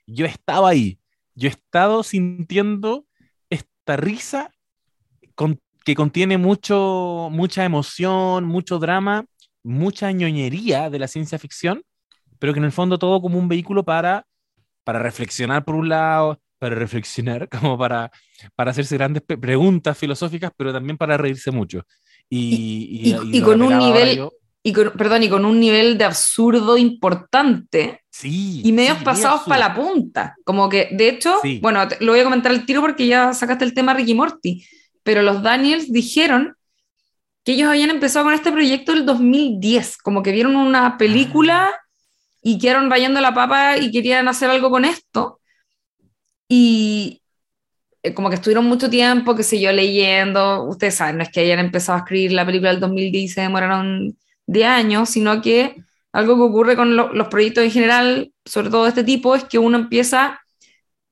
yo estaba ahí, yo he estado sintiendo esta risa que contiene mucho, mucha emoción, mucho drama, mucha ñoñería de la ciencia ficción, pero que en el fondo todo como un vehículo para, para reflexionar por un lado, para reflexionar, como para, para hacerse grandes preguntas filosóficas, pero también para reírse mucho. Y, y, con un nivel, y con, perdón, y con un nivel de absurdo importante. Sí. Y medios pasados para la punta. Como que, de hecho, bueno, lo voy a comentar al tiro porque ya sacaste el tema Ricky Morty, pero los Daniels dijeron que ellos habían empezado con este proyecto el 2010, como que vieron una película ah. y quedaron rayando la papa y querían hacer algo con esto. Y eh, como que estuvieron mucho tiempo, que sé yo, leyendo, ustedes saben, no es que hayan empezado a escribir la película del 2010 y se demoraron de años, sino que algo que ocurre con los proyectos en general, sobre todo de este tipo, es que uno empieza,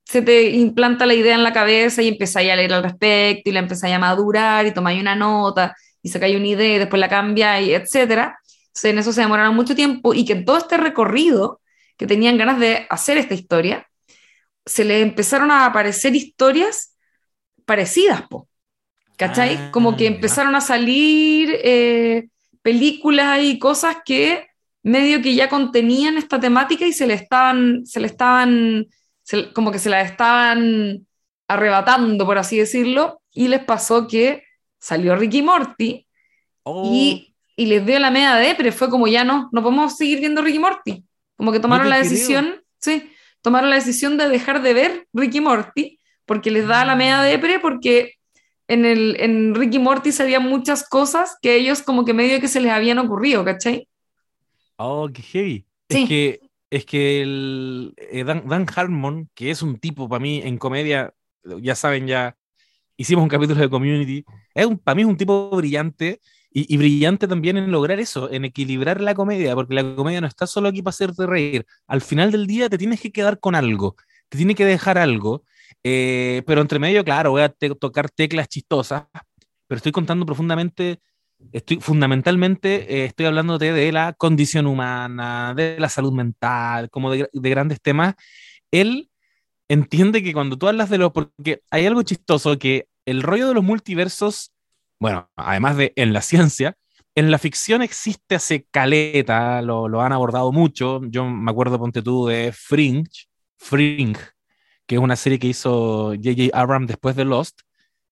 se te implanta la idea en la cabeza y empieza a leer al respecto y la empieza a madurar y tomáis una nota y sacáis una idea y después la cambia y etcétera. Entonces en eso se demoraron mucho tiempo y que en todo este recorrido que tenían ganas de hacer esta historia, se le empezaron a aparecer historias parecidas, po, ¿cachai? Ah, Como que empezaron a salir eh, películas y cosas que medio que ya contenían esta temática y se le estaban, se le estaban, como que se la estaban arrebatando, por así decirlo, y les pasó que salió Ricky Morty oh. y, y, les dio la media de pero fue como ya no, no podemos seguir viendo Ricky Morty. Como que tomaron la decisión, sí, tomaron la decisión de dejar de ver Ricky Morty porque les da la media depre porque en, el, en Ricky Morty había muchas cosas que ellos como que medio que se les habían ocurrido, ¿cachai? Oh, qué heavy. Es que, es que el, eh, Dan, Harmon, que es un tipo para mí en comedia, ya saben ya hicimos un capítulo de Community. Es un, para mí es un tipo brillante y, brillante también en lograr eso, en equilibrar la comedia, porque la comedia no está solo aquí para hacerte reír. Al final del día te tienes que quedar con algo, te tiene que dejar algo. Eh, pero entre medio, claro, voy a tocar teclas chistosas, pero estoy contando profundamente, estoy fundamentalmente, eh, estoy hablándote de la condición humana, de la salud mental, como de, de grandes temas. Él entiende que cuando tú hablas de lo, porque hay algo chistoso que el rollo de los multiversos bueno, además de en la ciencia, en la ficción existe hace caleta, lo, lo han abordado mucho. Yo me acuerdo, ponte tú, de Fringe, Fringe, que es una serie que hizo J.J. Abrams después de Lost,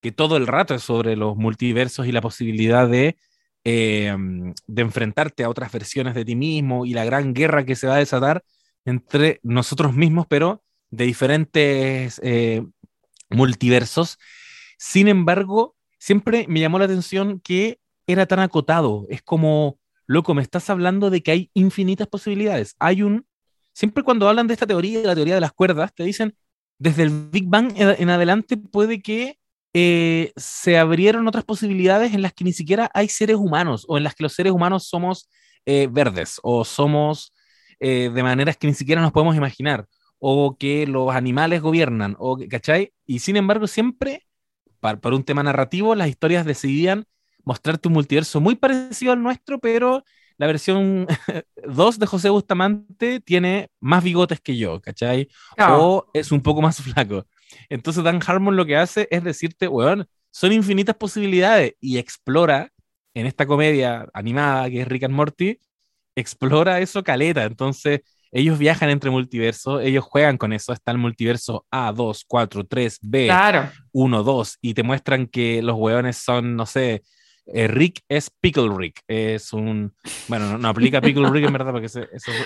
que todo el rato es sobre los multiversos y la posibilidad de, eh, de enfrentarte a otras versiones de ti mismo y la gran guerra que se va a desatar entre nosotros mismos, pero de diferentes eh, multiversos. Sin embargo, siempre me llamó la atención que era tan acotado. Es como, loco, me estás hablando de que hay infinitas posibilidades. Hay un, siempre cuando hablan de esta teoría, de la teoría de las cuerdas, te dicen, desde el Big Bang en adelante puede que eh, se abrieron otras posibilidades en las que ni siquiera hay seres humanos o en las que los seres humanos somos eh, verdes o somos eh, de maneras que ni siquiera nos podemos imaginar o que los animales gobiernan, o, ¿cachai? Y sin embargo siempre para, un tema narrativo, las historias decidían mostrarte un multiverso muy parecido al nuestro, pero la versión 2 de José Bustamante tiene más bigotes que yo, ¿cachai? O es un poco más flaco. Entonces Dan Harmon lo que hace es decirte, weón, son infinitas posibilidades y explora en esta comedia animada que es Rick and Morty, explora eso caleta. Entonces ellos viajan entre multiversos, ellos juegan con eso, está el multiverso A, 2, 4, 3, B, 1, 2, y te muestran que los hueones son, no sé, eh, Rick es Pickle Rick, es un, bueno, no, aplica Pickle Rick en verdad, porque eso,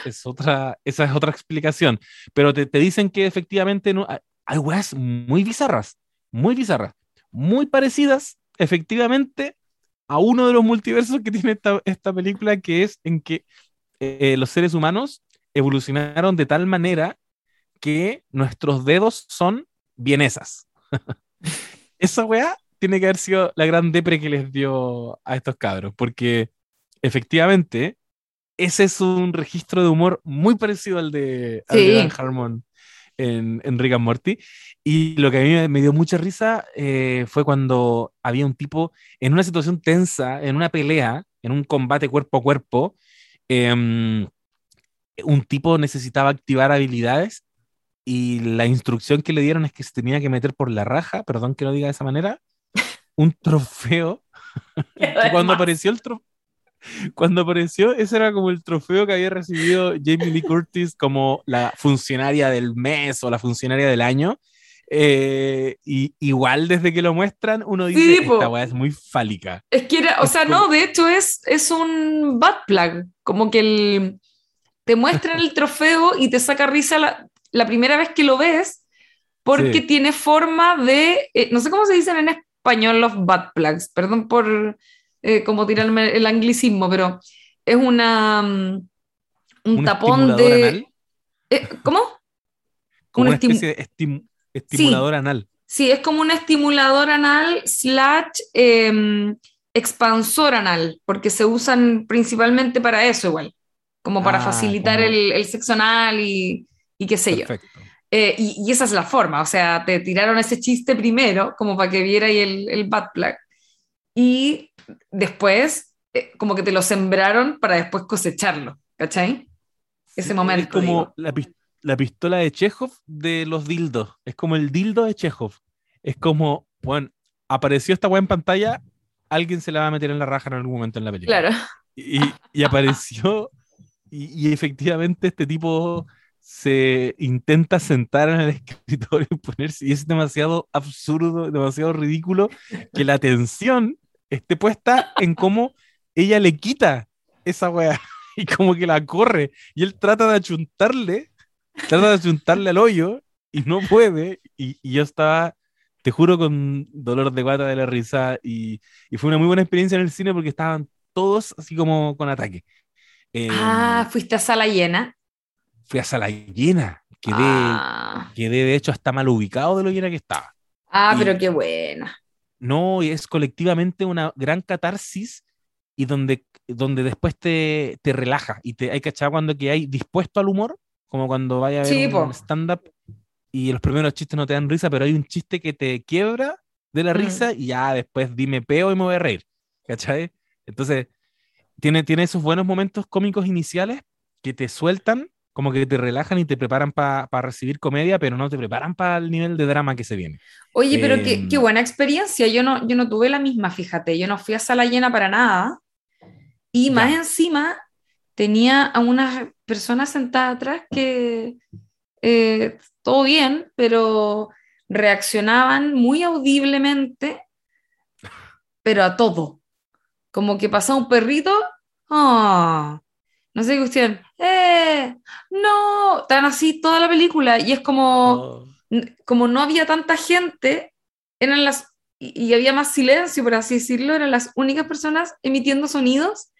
es otra, esa es otra explicación, pero te, te dicen que efectivamente no, hay weas muy bizarras, muy bizarras, muy parecidas, efectivamente, a uno de los multiversos que tiene esta, esta película, que es en que eh, los seres humanos evolucionaron de tal manera que nuestros dedos son vienesas. Esa weá tiene que haber sido la gran depre que les dio a estos cabros, porque efectivamente ese es un registro de humor muy parecido al de, Dan Harmon en, en, Rick and Morty. Y lo que a mí me dio mucha risa eh, fue cuando había un tipo en una situación tensa, en una pelea, en un combate cuerpo a cuerpo, eh, un tipo necesitaba activar habilidades y la instrucción que le dieron es que se tenía que meter por la raja, perdón que lo diga de esa manera, un trofeo. cuando apareció el trofeo, cuando apareció, ese era como el trofeo que había recibido Jamie Lee Curtis como la funcionaria del mes o la funcionaria del año. Eh, y igual desde que lo muestran, uno dice, esta weá es muy fálica. Es que era, o sea, no, de hecho es, es un bad plug, como que el, te muestran el trofeo y te saca risa la, primera vez que lo ves, porque tiene forma de, eh, no sé cómo se dicen en español los butt plugs, perdón por eh, como tirarme el anglicismo, pero es una mm, un, tapón de... Eh, ¿Cómo? Como una especie de estimulador anal. Sí, es como un estimulador anal slash em, expansor anal, porque se usan principalmente para eso igual como para ah, facilitar el, el, sexo anal y, y qué sé yo. Eh, y, y, esa es la forma, o sea, te tiraron ese chiste primero, como para que viera ahí el, el bad plug, y después, eh, como que te lo sembraron para después cosecharlo, ¿cachai? Ese momento. Es como la, la, pistola de Chekhov de los dildos, es como el dildo de Chekhov. Es como, bueno, apareció esta weá en pantalla, alguien se la va a meter en la raja en algún momento en la película. Claro. Y, y apareció y, efectivamente este tipo se intenta sentar en el escritorio y ponerse, y es demasiado absurdo, demasiado ridículo que la atención esté puesta en cómo ella le quita esa weá y como que la corre y él trata de achuntarle, trata de achuntarle al hoyo y no puede y, yo estaba, te juro, con dolor de guata de la risa y, y fue una muy buena experiencia en el cine porque estaban todos así como con ataque ah, em, fuiste a sala llena. Fui a sala llena. Quedé, ah. quedé de hecho hasta mal ubicado de lo llena que estaba. Ah, pero qué buena. no, es colectivamente una gran catarsis y donde, donde después te, te relaja y te hay que echar cuando que hay dispuesto al humor, como cuando vaya a ver un stand-up y los primeros chistes no te dan risa, pero hay un chiste que te quiebra de la mm. risa y ya después dime peo y me voy a reír, ¿cachai? Entonces, tiene, tiene esos buenos momentos cómicos iniciales que te sueltan, como que te relajan y te preparan para recibir comedia, pero no te preparan para el nivel de drama que se viene. Oye, pero qué, em, qué, buena experiencia. Yo no, yo no tuve la misma, fíjate. Yo no fui a sala llena para nada. Y más encima, tenía a unas personas sentadas atrás que eh, todo bien, pero reaccionaban muy audiblemente, pero a todo. Como que pasaba un perrito, ¡ah! No sé cuestión, ¡eh! ¡No! Están así toda la película y es como, oh. como no había tanta gente, eran las, y, había más silencio, por así decirlo, eran las únicas personas emitiendo sonidos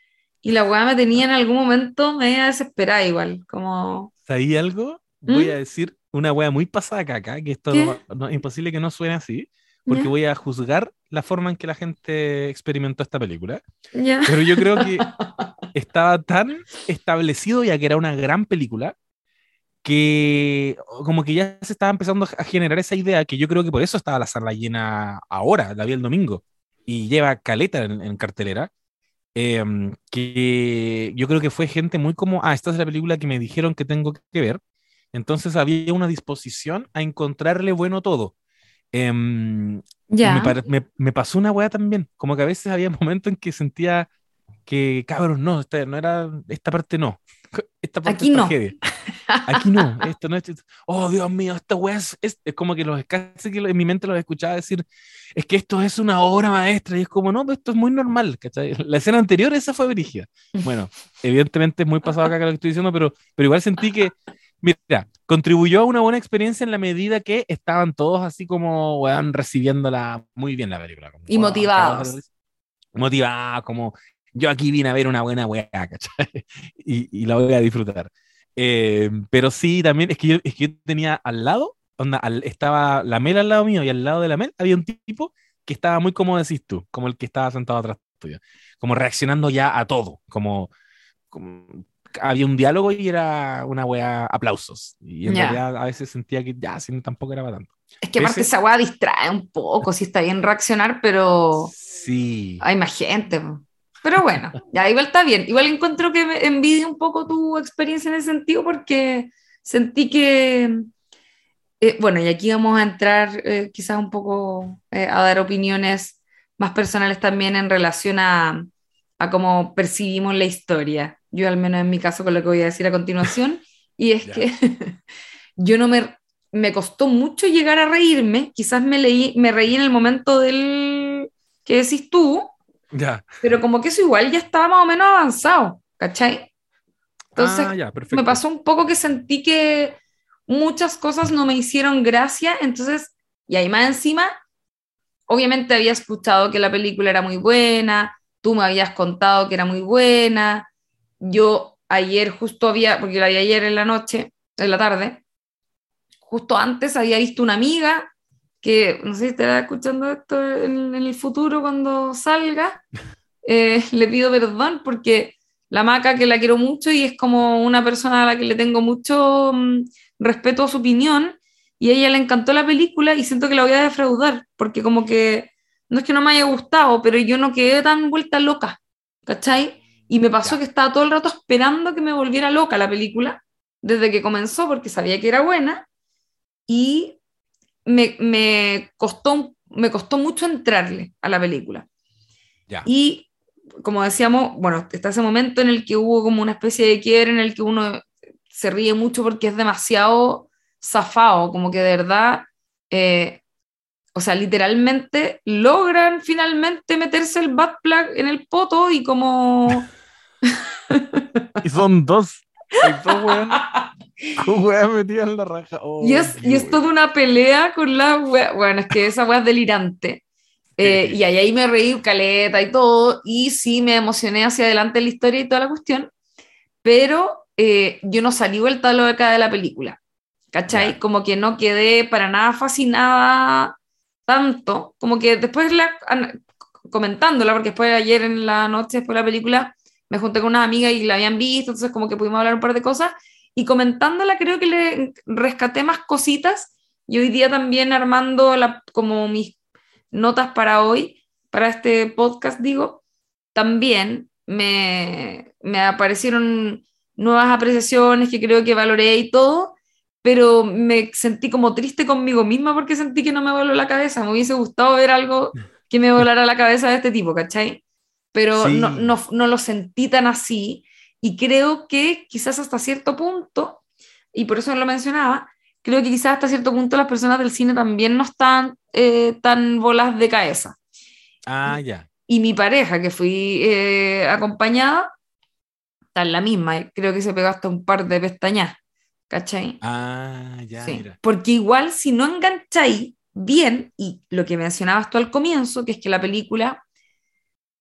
y la weá me tenía en algún momento media desesperada igual, como... ¿Sabí algo? Voy ¿Mm? a decir una wea muy pasada acá, que esto no, es imposible que no suene así, porque voy a juzgar la forma en que la gente experimentó esta película. Pero yo creo que estaba tan establecido ya que era una gran película que como que ya se estaba empezando a generar esa idea que yo creo que por eso estaba la sala llena ahora, la vi el domingo, y lleva caleta en, cartelera. Em, que yo creo que fue gente muy como, ah, esta es la película que me dijeron que tengo que ver, entonces había una disposición a encontrarle bueno todo. Em, me, pasó una weá también, como que a veces había momentos en que sentía que, cabrón, no, esta, no era, esta parte no, esta parte Aquí es no. Aquí no, esto no es, oh Dios mío, esta weá es, es, como que los, casi que en mi mente lo escuchaba decir, es que esto es una obra maestra, y es como, no, esto es muy normal, ¿cachai? La escena anterior, esa fue brígida. Bueno, evidentemente es muy pasado acá lo que estoy diciendo, pero, pero igual sentí que Mira, contribuyó a una buena experiencia en la medida que estaban todos así como, weón, recibiéndola muy bien la película. y motivados. Motivados, como yo aquí vine a ver una buena weá, ¿cachai? Y, la voy a disfrutar. Eh, pero sí, también es que, yo, es que tenía al lado, onda, estaba la Mel al lado mío y al lado de la Mel había un tipo que estaba muy como decís tú, como el que estaba sentado atrás tuyo, como reaccionando ya a todo, como, como había un diálogo y era una wea aplausos. Y en realidad a veces sentía que ya, sin tampoco era para tanto. Es que aparte esa wea distrae un poco, si está bien reaccionar, pero sí. hay más gente. Pero bueno, ya igual está bien. Igual encuentro que me envidia un poco tu experiencia en ese sentido porque sentí que, eh, bueno, y aquí vamos a entrar eh, quizás un poco eh, a dar opiniones más personales también en relación a, a cómo percibimos la historia. Yo al menos en mi caso con lo que voy a decir a continuación, y es que yo no me, me costó mucho llegar a reírme, quizás me, leí, me reí en el momento del que decís tú, ya. pero como que eso igual ya estaba más o menos avanzado, ¿cachai? Entonces ah, me pasó un poco que sentí que muchas cosas no me hicieron gracia, entonces, y ahí más encima, obviamente había escuchado que la película era muy buena, tú me habías contado que era muy buena, yo ayer justo había, porque la vi ayer en la noche, en la tarde, justo antes había visto una amiga que, no sé si estará escuchando esto en, el futuro cuando salga, eh, le pido perdón porque la maca que la quiero mucho y es como una persona a la que le tengo mucho mm, respeto a su opinión y a ella le encantó la película y siento que la voy a defraudar porque como que no es que no me haya gustado, pero yo no quedé tan vuelta loca, ¿cachai? Y me pasó que estaba todo el rato esperando que me volviera loca la película, desde que comenzó, porque sabía que era buena, y me, me costó, me costó mucho entrarle a la película. Y como decíamos, bueno, está ese momento en el que hubo como una especie de quiebre en el que uno se ríe mucho porque es demasiado zafado, como que de verdad, eh, o sea, literalmente logran finalmente meterse el bad plug en el poto y como y son dos. Dos weas metidas en la raja. y, es, y es toda una pelea con la wea. Bueno, es que esa wea es delirante. Eh, y ahí, ahí me reí caleta y todo. Y sí me emocioné hacia adelante la historia y toda la cuestión. Pero eh, yo no salí vuelta loca de la película. ¿Cachai? Como que no quedé para nada fascinada tanto, como que después la, comentándola, porque después ayer en la noche, después de la película, me junté con una amiga y la habían visto, entonces como que pudimos hablar un par de cosas, y comentándola creo que le rescaté más cositas, y hoy día también armando la, como mis notas para hoy, para este podcast, digo, también me, me aparecieron nuevas apreciaciones que creo que valoré y todo, pero me sentí como triste conmigo misma porque sentí que no me voló la cabeza. Me hubiese gustado ver algo que me volara la cabeza de este tipo, ¿cachai? Pero no, no, no, lo sentí tan así y creo que quizás hasta cierto punto, y por eso lo mencionaba, creo que quizás hasta cierto punto las personas del cine también no están eh, tan bolas de cabeza. Ah, ya. Y mi pareja, que fui eh, acompañada, está en la misma, creo que se pegó hasta un par de pestañas. ¿Cachai? Ah, ya, Porque igual si no engancháis bien, y lo que mencionabas tú al comienzo, que es que la película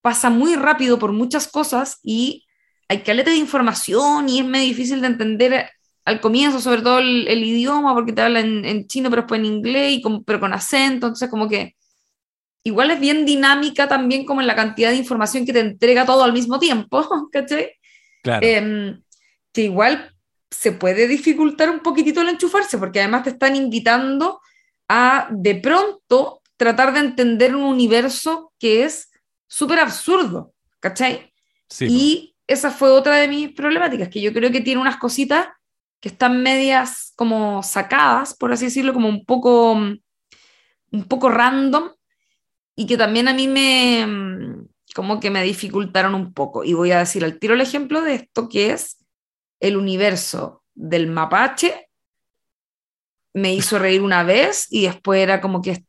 pasa muy rápido por muchas cosas y hay caleta de información y es medio difícil de entender al comienzo, sobre todo el, idioma, porque te habla en, chino, pero después en inglés, y pero con acento, entonces como que igual es bien dinámica también como en la cantidad de información que te entrega todo al mismo tiempo, ¿cachai? Claro. Em, que igual se puede dificultar un poquitito el enchufarse, porque además te están invitando a de pronto tratar de entender un universo que es súper absurdo, ¿cachai? y esa fue otra de mis problemáticas, que yo creo que tiene unas cositas que están medias como sacadas, por así decirlo, como un poco, un poco random, y que también a mí me, como que me dificultaron un poco. Y voy a decir al tiro el ejemplo de esto, que es el universo del mapache me hizo reír una vez y después era como que,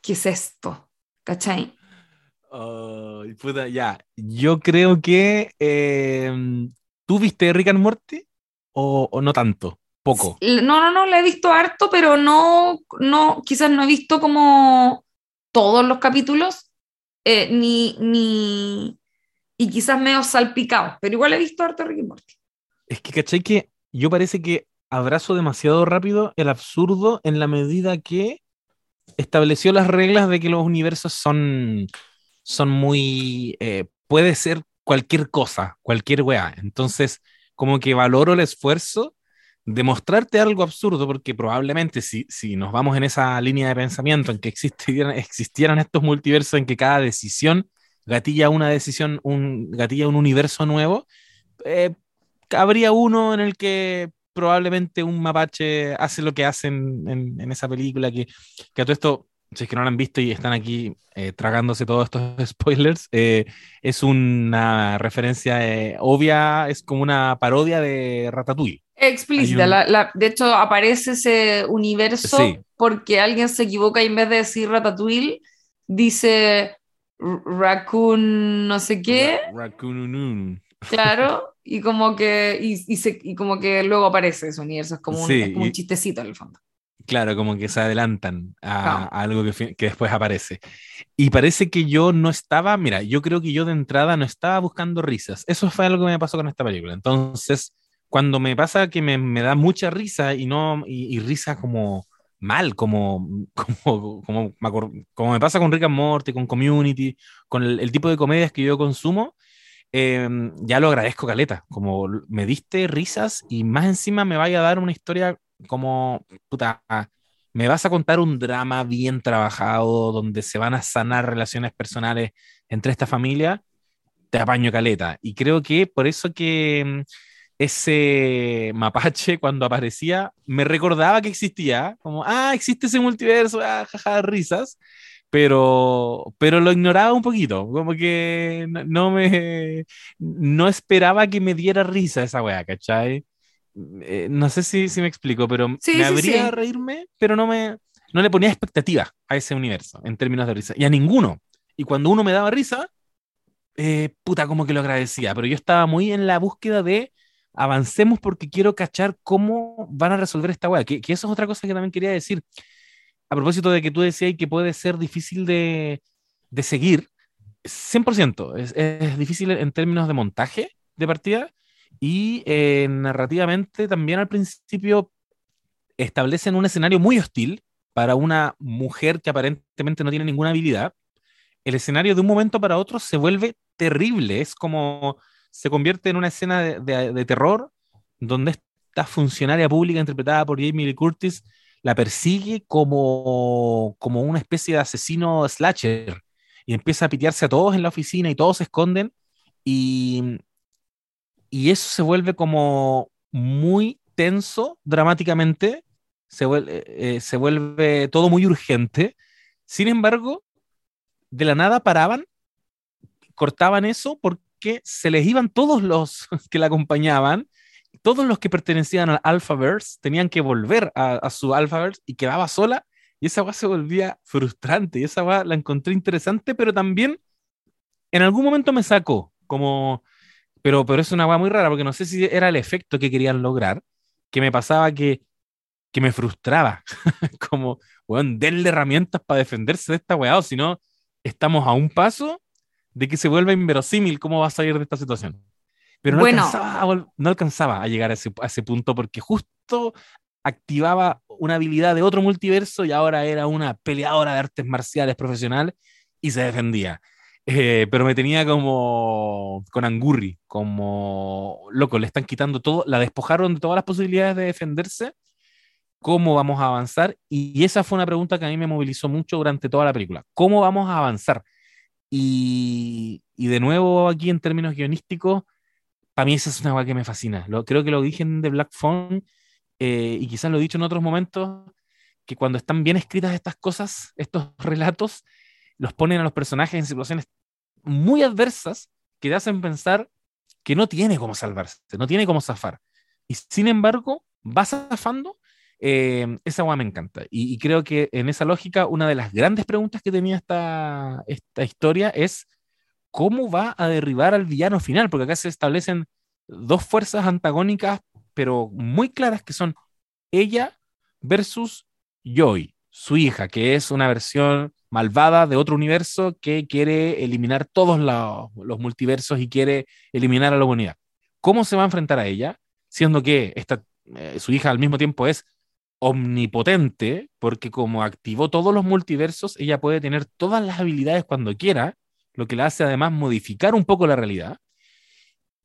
¿qué es esto? ¿Cachai? ya, yo creo que eh, ¿tú viste Rick and Morty o, no tanto? Poco. No, no, no, la he visto harto, pero no, no, quizás no he visto como todos los capítulos, eh, ni, ni, y quizás medio salpicados, pero igual he visto harto Rick and Morty. Es que, ¿cachai? Yo parece que abrazo demasiado rápido el absurdo en la medida que estableció las reglas de que los universos son, son muy... Eh, puede ser cualquier cosa, cualquier weá. Entonces, como que valoro el esfuerzo de mostrarte algo absurdo, porque probablemente si, si nos vamos en esa línea de pensamiento en que existieran, existieran estos multiversos en que cada decisión gatilla una decisión, un, gatilla un universo nuevo, eh, habría uno en el que probablemente un mapache hace lo que hacen en, esa película, que, que a todo esto, si es que no lo han visto y están aquí eh, tragándose todos estos spoilers, eh, es una referencia eh, obvia, es como una parodia de Ratatouille. Explícita, de hecho aparece ese universo porque alguien se equivoca y en vez de decir Ratatouille, dice Raccoon no sé qué. Raccoon Claro, y como que, y, se, y, como que luego aparece ese universo, es como, un, como un chistecito en el fondo. Claro, como que se adelantan a, algo que, que, después aparece. Y parece que yo no estaba, mira, yo creo que yo de entrada no estaba buscando risas. Eso fue algo que me pasó con esta película. Entonces, cuando me pasa que me, me da mucha risa y no, y, risa como mal, como, como, como, como, me pasa con Rick and Morty, con Community, con el, el tipo de comedias que yo consumo, Em, ya lo agradezco, Caleta. Como me diste risas y más encima me vaya a dar una historia como, puta, me vas a contar un drama bien trabajado donde se van a sanar relaciones personales entre esta familia, te apaño, Caleta. Y creo que por eso que em, ese mapache cuando aparecía me recordaba que existía, como, ah, existe ese multiverso, ah, jaja, risas pero, pero lo ignoraba un poquito, como que no, me, no esperaba que me diera risa esa weá, ¿cachai? Eh, no sé si, si, me explico, pero me habría reírme, pero no me, no le ponía expectativa a ese universo en términos de risa, y a ninguno. Y cuando uno me daba risa, eh, puta, como que lo agradecía, pero yo estaba muy en la búsqueda de avancemos porque quiero cachar cómo van a resolver esta weá, que, que eso es otra cosa que también quería decir a propósito de que tú decías que puede ser difícil de, de seguir, 100%, es, es, difícil en términos de montaje de partida y eh, narrativamente también al principio establecen un escenario muy hostil para una mujer que aparentemente no tiene ninguna habilidad, el escenario de un momento para otro se vuelve terrible. Es como se convierte en una escena de, terror donde esta funcionaria pública interpretada por Jamie Lee Curtis la persigue como, como una especie de asesino slasher y empieza a pitearse a todos en la oficina y todos se esconden y, y eso se vuelve como muy tenso dramáticamente, se vuelve, eh, se vuelve todo muy urgente. Sin embargo, de la nada paraban, cortaban eso porque se les iban todos los que la acompañaban, todos los que pertenecían al Alphaverse tenían que volver a, su Alphaverse y quedaba sola y esa va se volvía frustrante y esa va la encontré interesante, pero también en algún momento me sacó, como, pero, pero es una va muy rara porque no sé si era el efecto que querían lograr, que me pasaba que, que me frustraba, como, weón, denle herramientas para defenderse de esta weá, o si no, estamos a un paso de que se vuelva inverosímil cómo va a salir de esta situación. Pero no, alcanzaba, a, no alcanzaba a llegar a ese, a ese punto porque justo activaba una habilidad de otro multiverso y ahora era una peleadora de artes marciales profesional y se defendía. Eh, pero me tenía como con angurri, como loco, le están quitando todo, la despojaron de todas las posibilidades de defenderse. ¿Cómo vamos a avanzar? Y esa fue una pregunta que a mí me movilizó mucho durante toda la película. ¿Cómo vamos a avanzar? Y, y de nuevo, aquí en términos guionísticos, para mí esa es una cosa que me fascina. Lo, creo que lo dije en The Black Phone eh, y quizás lo he dicho en otros momentos, que cuando están bien escritas estas cosas, estos relatos, los ponen a los personajes en situaciones muy adversas que te hacen pensar que no tiene cómo salvarse, no tiene cómo zafar. Y sin embargo, va zafando. Eh, esa agua me encanta. Y, creo que en esa lógica, una de las grandes preguntas que tenía esta, esta historia es cómo va a derribar al villano final, porque acá se establecen dos fuerzas antagónicas, pero muy claras, que son ella versus Joy, su hija, que es una versión malvada de otro universo que quiere eliminar todos los, multiversos y quiere eliminar a la humanidad. ¿Cómo se va a enfrentar a ella? Siendo que esta, eh, su hija al mismo tiempo es omnipotente, porque como activó todos los multiversos, ella puede tener todas las habilidades cuando quiera, lo que la hace además modificar un poco la realidad.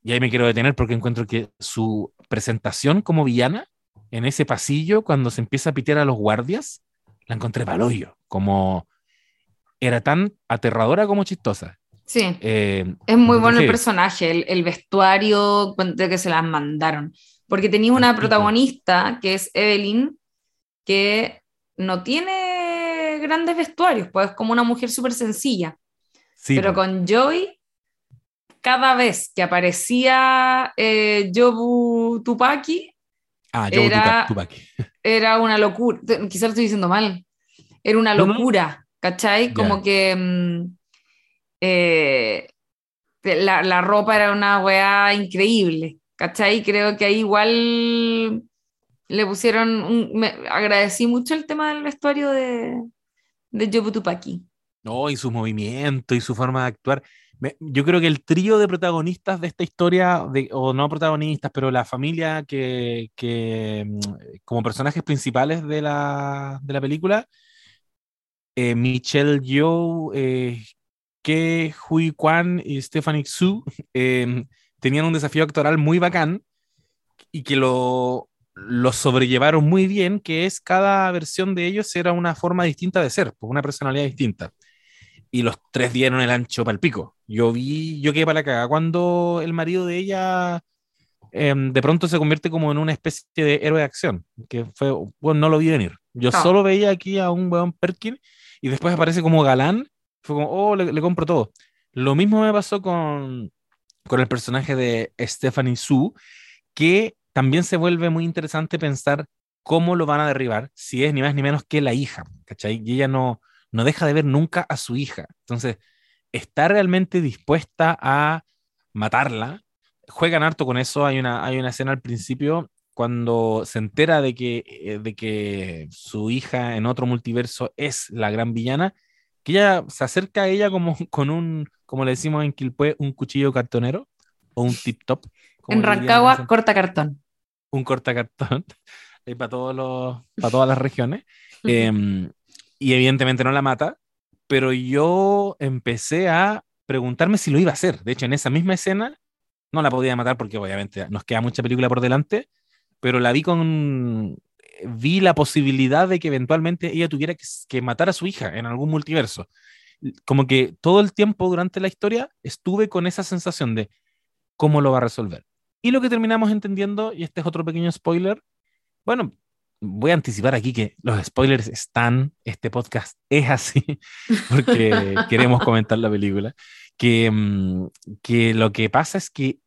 Y ahí me quiero detener porque encuentro que su presentación como villana en ese pasillo, cuando se empieza a pitear a los guardias, la encontré hoyo como era tan aterradora como chistosa. Sí. Eh, es muy bueno el personaje, el, vestuario de que se las mandaron. Porque tenía una protagonista que es Evelyn, que no tiene grandes vestuarios, pues es como una mujer súper sencilla. Pero con Joy, cada vez que aparecía eh, Jobu Tupaki, ah, era, Tupaki. era una locura. Quizás lo estoy diciendo mal. Era una locura, ¿cachai? Como que mm, eh, la, la, ropa era una weá increíble, ¿cachai? Creo que ahí igual le pusieron. me, agradecí mucho el tema del vestuario de, de Jobu Tupaki. No, y su movimiento y su forma de actuar. yo creo que el trío de protagonistas de esta historia, o no protagonistas, pero la familia que, mm, como personajes principales de la, película, eh, Michelle Yeoh, eh, Ke Hui Kwan y Stephanie Xu, em, tenían un desafío actoral muy bacán y que lo, lo sobrellevaron muy bien, que es cada versión de ellos era una forma distinta de ser, pues una personalidad distinta y los tres dieron el ancho para el pico. Yo vi, yo quedé para la cagada cuando el marido de ella em, de pronto se convierte como en una especie de héroe de acción, que fue, bueno, no lo vi venir. Yo solo veía aquí a un weón Perkin y después aparece como galán, fue como, oh, le, compro todo. Lo mismo me pasó con, con el personaje de Stephanie Su, que también se vuelve muy interesante pensar cómo lo van a derribar, si es ni más ni menos que la hija, ¿cachai? Y ella no, no deja de ver nunca a su hija. Entonces, está realmente dispuesta a matarla. Juegan harto con eso. Hay una, hay una escena al principio cuando se entera de que, eh, de que su hija en otro multiverso es la gran villana, que ella se acerca a ella como con un, como le decimos en Quilpue, un cuchillo cartonero o un tip top. En Rancagua, corta cartón. Un corta cartón. para, todos los, para todas las regiones. Em, y evidentemente no la mata, pero yo empecé a preguntarme si lo iba a hacer. De hecho, en esa misma escena no la podía matar porque obviamente nos queda mucha película por delante, pero la vi con... Vi la posibilidad de que eventualmente ella tuviera que, matar a su hija en algún multiverso. Como que todo el tiempo durante la historia estuve con esa sensación de cómo lo va a resolver. Y lo que terminamos entendiendo, y este es otro pequeño spoiler, bueno, voy a anticipar aquí que los spoilers están, este podcast es así, porque queremos comentar la película, que, mm, que lo que pasa es que,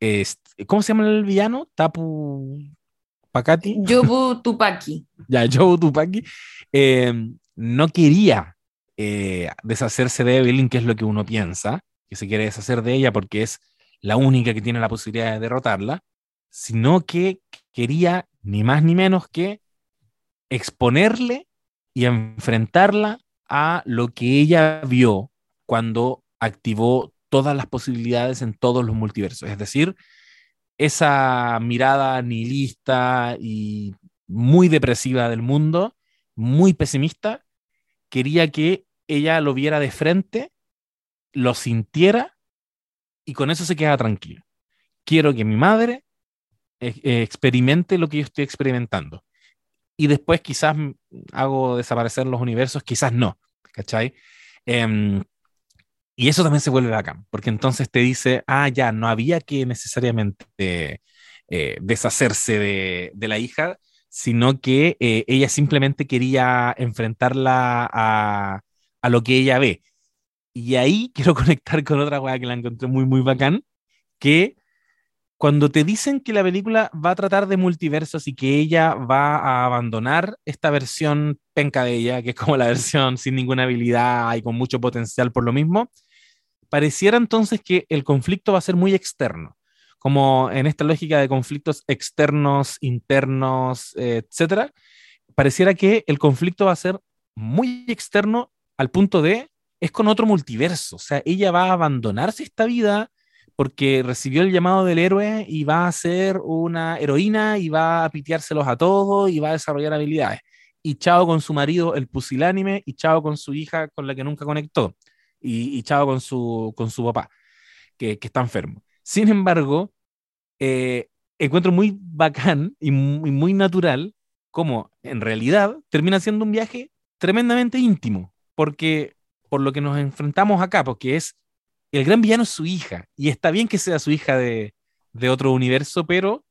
es, ¿cómo se llama el villano? Tapu Pacati. Jobu Tupaki. ya, Jobu Tupaki. Eh, no quería eh, deshacerse de Evelyn, que es lo que uno piensa, que se quiere deshacer de ella porque es la única que tiene la posibilidad de derrotarla, sino que quería ni más ni menos que exponerle y enfrentarla a lo que ella vio cuando activó todas las posibilidades en todos los multiversos. Es decir, esa mirada nihilista y muy depresiva del mundo, muy pesimista, quería que ella lo viera de frente, lo sintiera y con eso se queda tranquila. Quiero que mi madre experimente lo que yo estoy experimentando. Y después quizás hago desaparecer los universos, quizás no, ¿cachai? Em, y eso también se vuelve bacán, porque entonces te dice, ah, ya, no había que necesariamente eh, deshacerse de, de, la hija, sino que eh, ella simplemente quería enfrentarla a, a, lo que ella ve. Y ahí quiero conectar con otra weá que la encontré muy, muy bacán, que cuando te dicen que la película va a tratar de multiversos y que ella va a abandonar esta versión penca de ella, que es como la versión sin ninguna habilidad y con mucho potencial por lo mismo, pareciera entonces que el conflicto va a ser muy externo, como en esta lógica de conflictos externos, internos, etcétera, pareciera que el conflicto va a ser muy externo al punto de es con otro multiverso, o sea, ella va a abandonarse esta vida porque recibió el llamado del héroe y va a ser una heroína y va a piteárselos a todos y va a desarrollar habilidades. Y chao con su marido, el pusilánime, y chao con su hija con la que nunca conectó. Y, chao con su, con su papá, que, que está enfermo. Sin embargo, eh, encuentro muy bacán y muy, muy natural como en realidad termina siendo un viaje tremendamente íntimo, porque por lo que nos enfrentamos acá, porque es el gran villano es su hija, y está bien que sea su hija de, otro universo, pero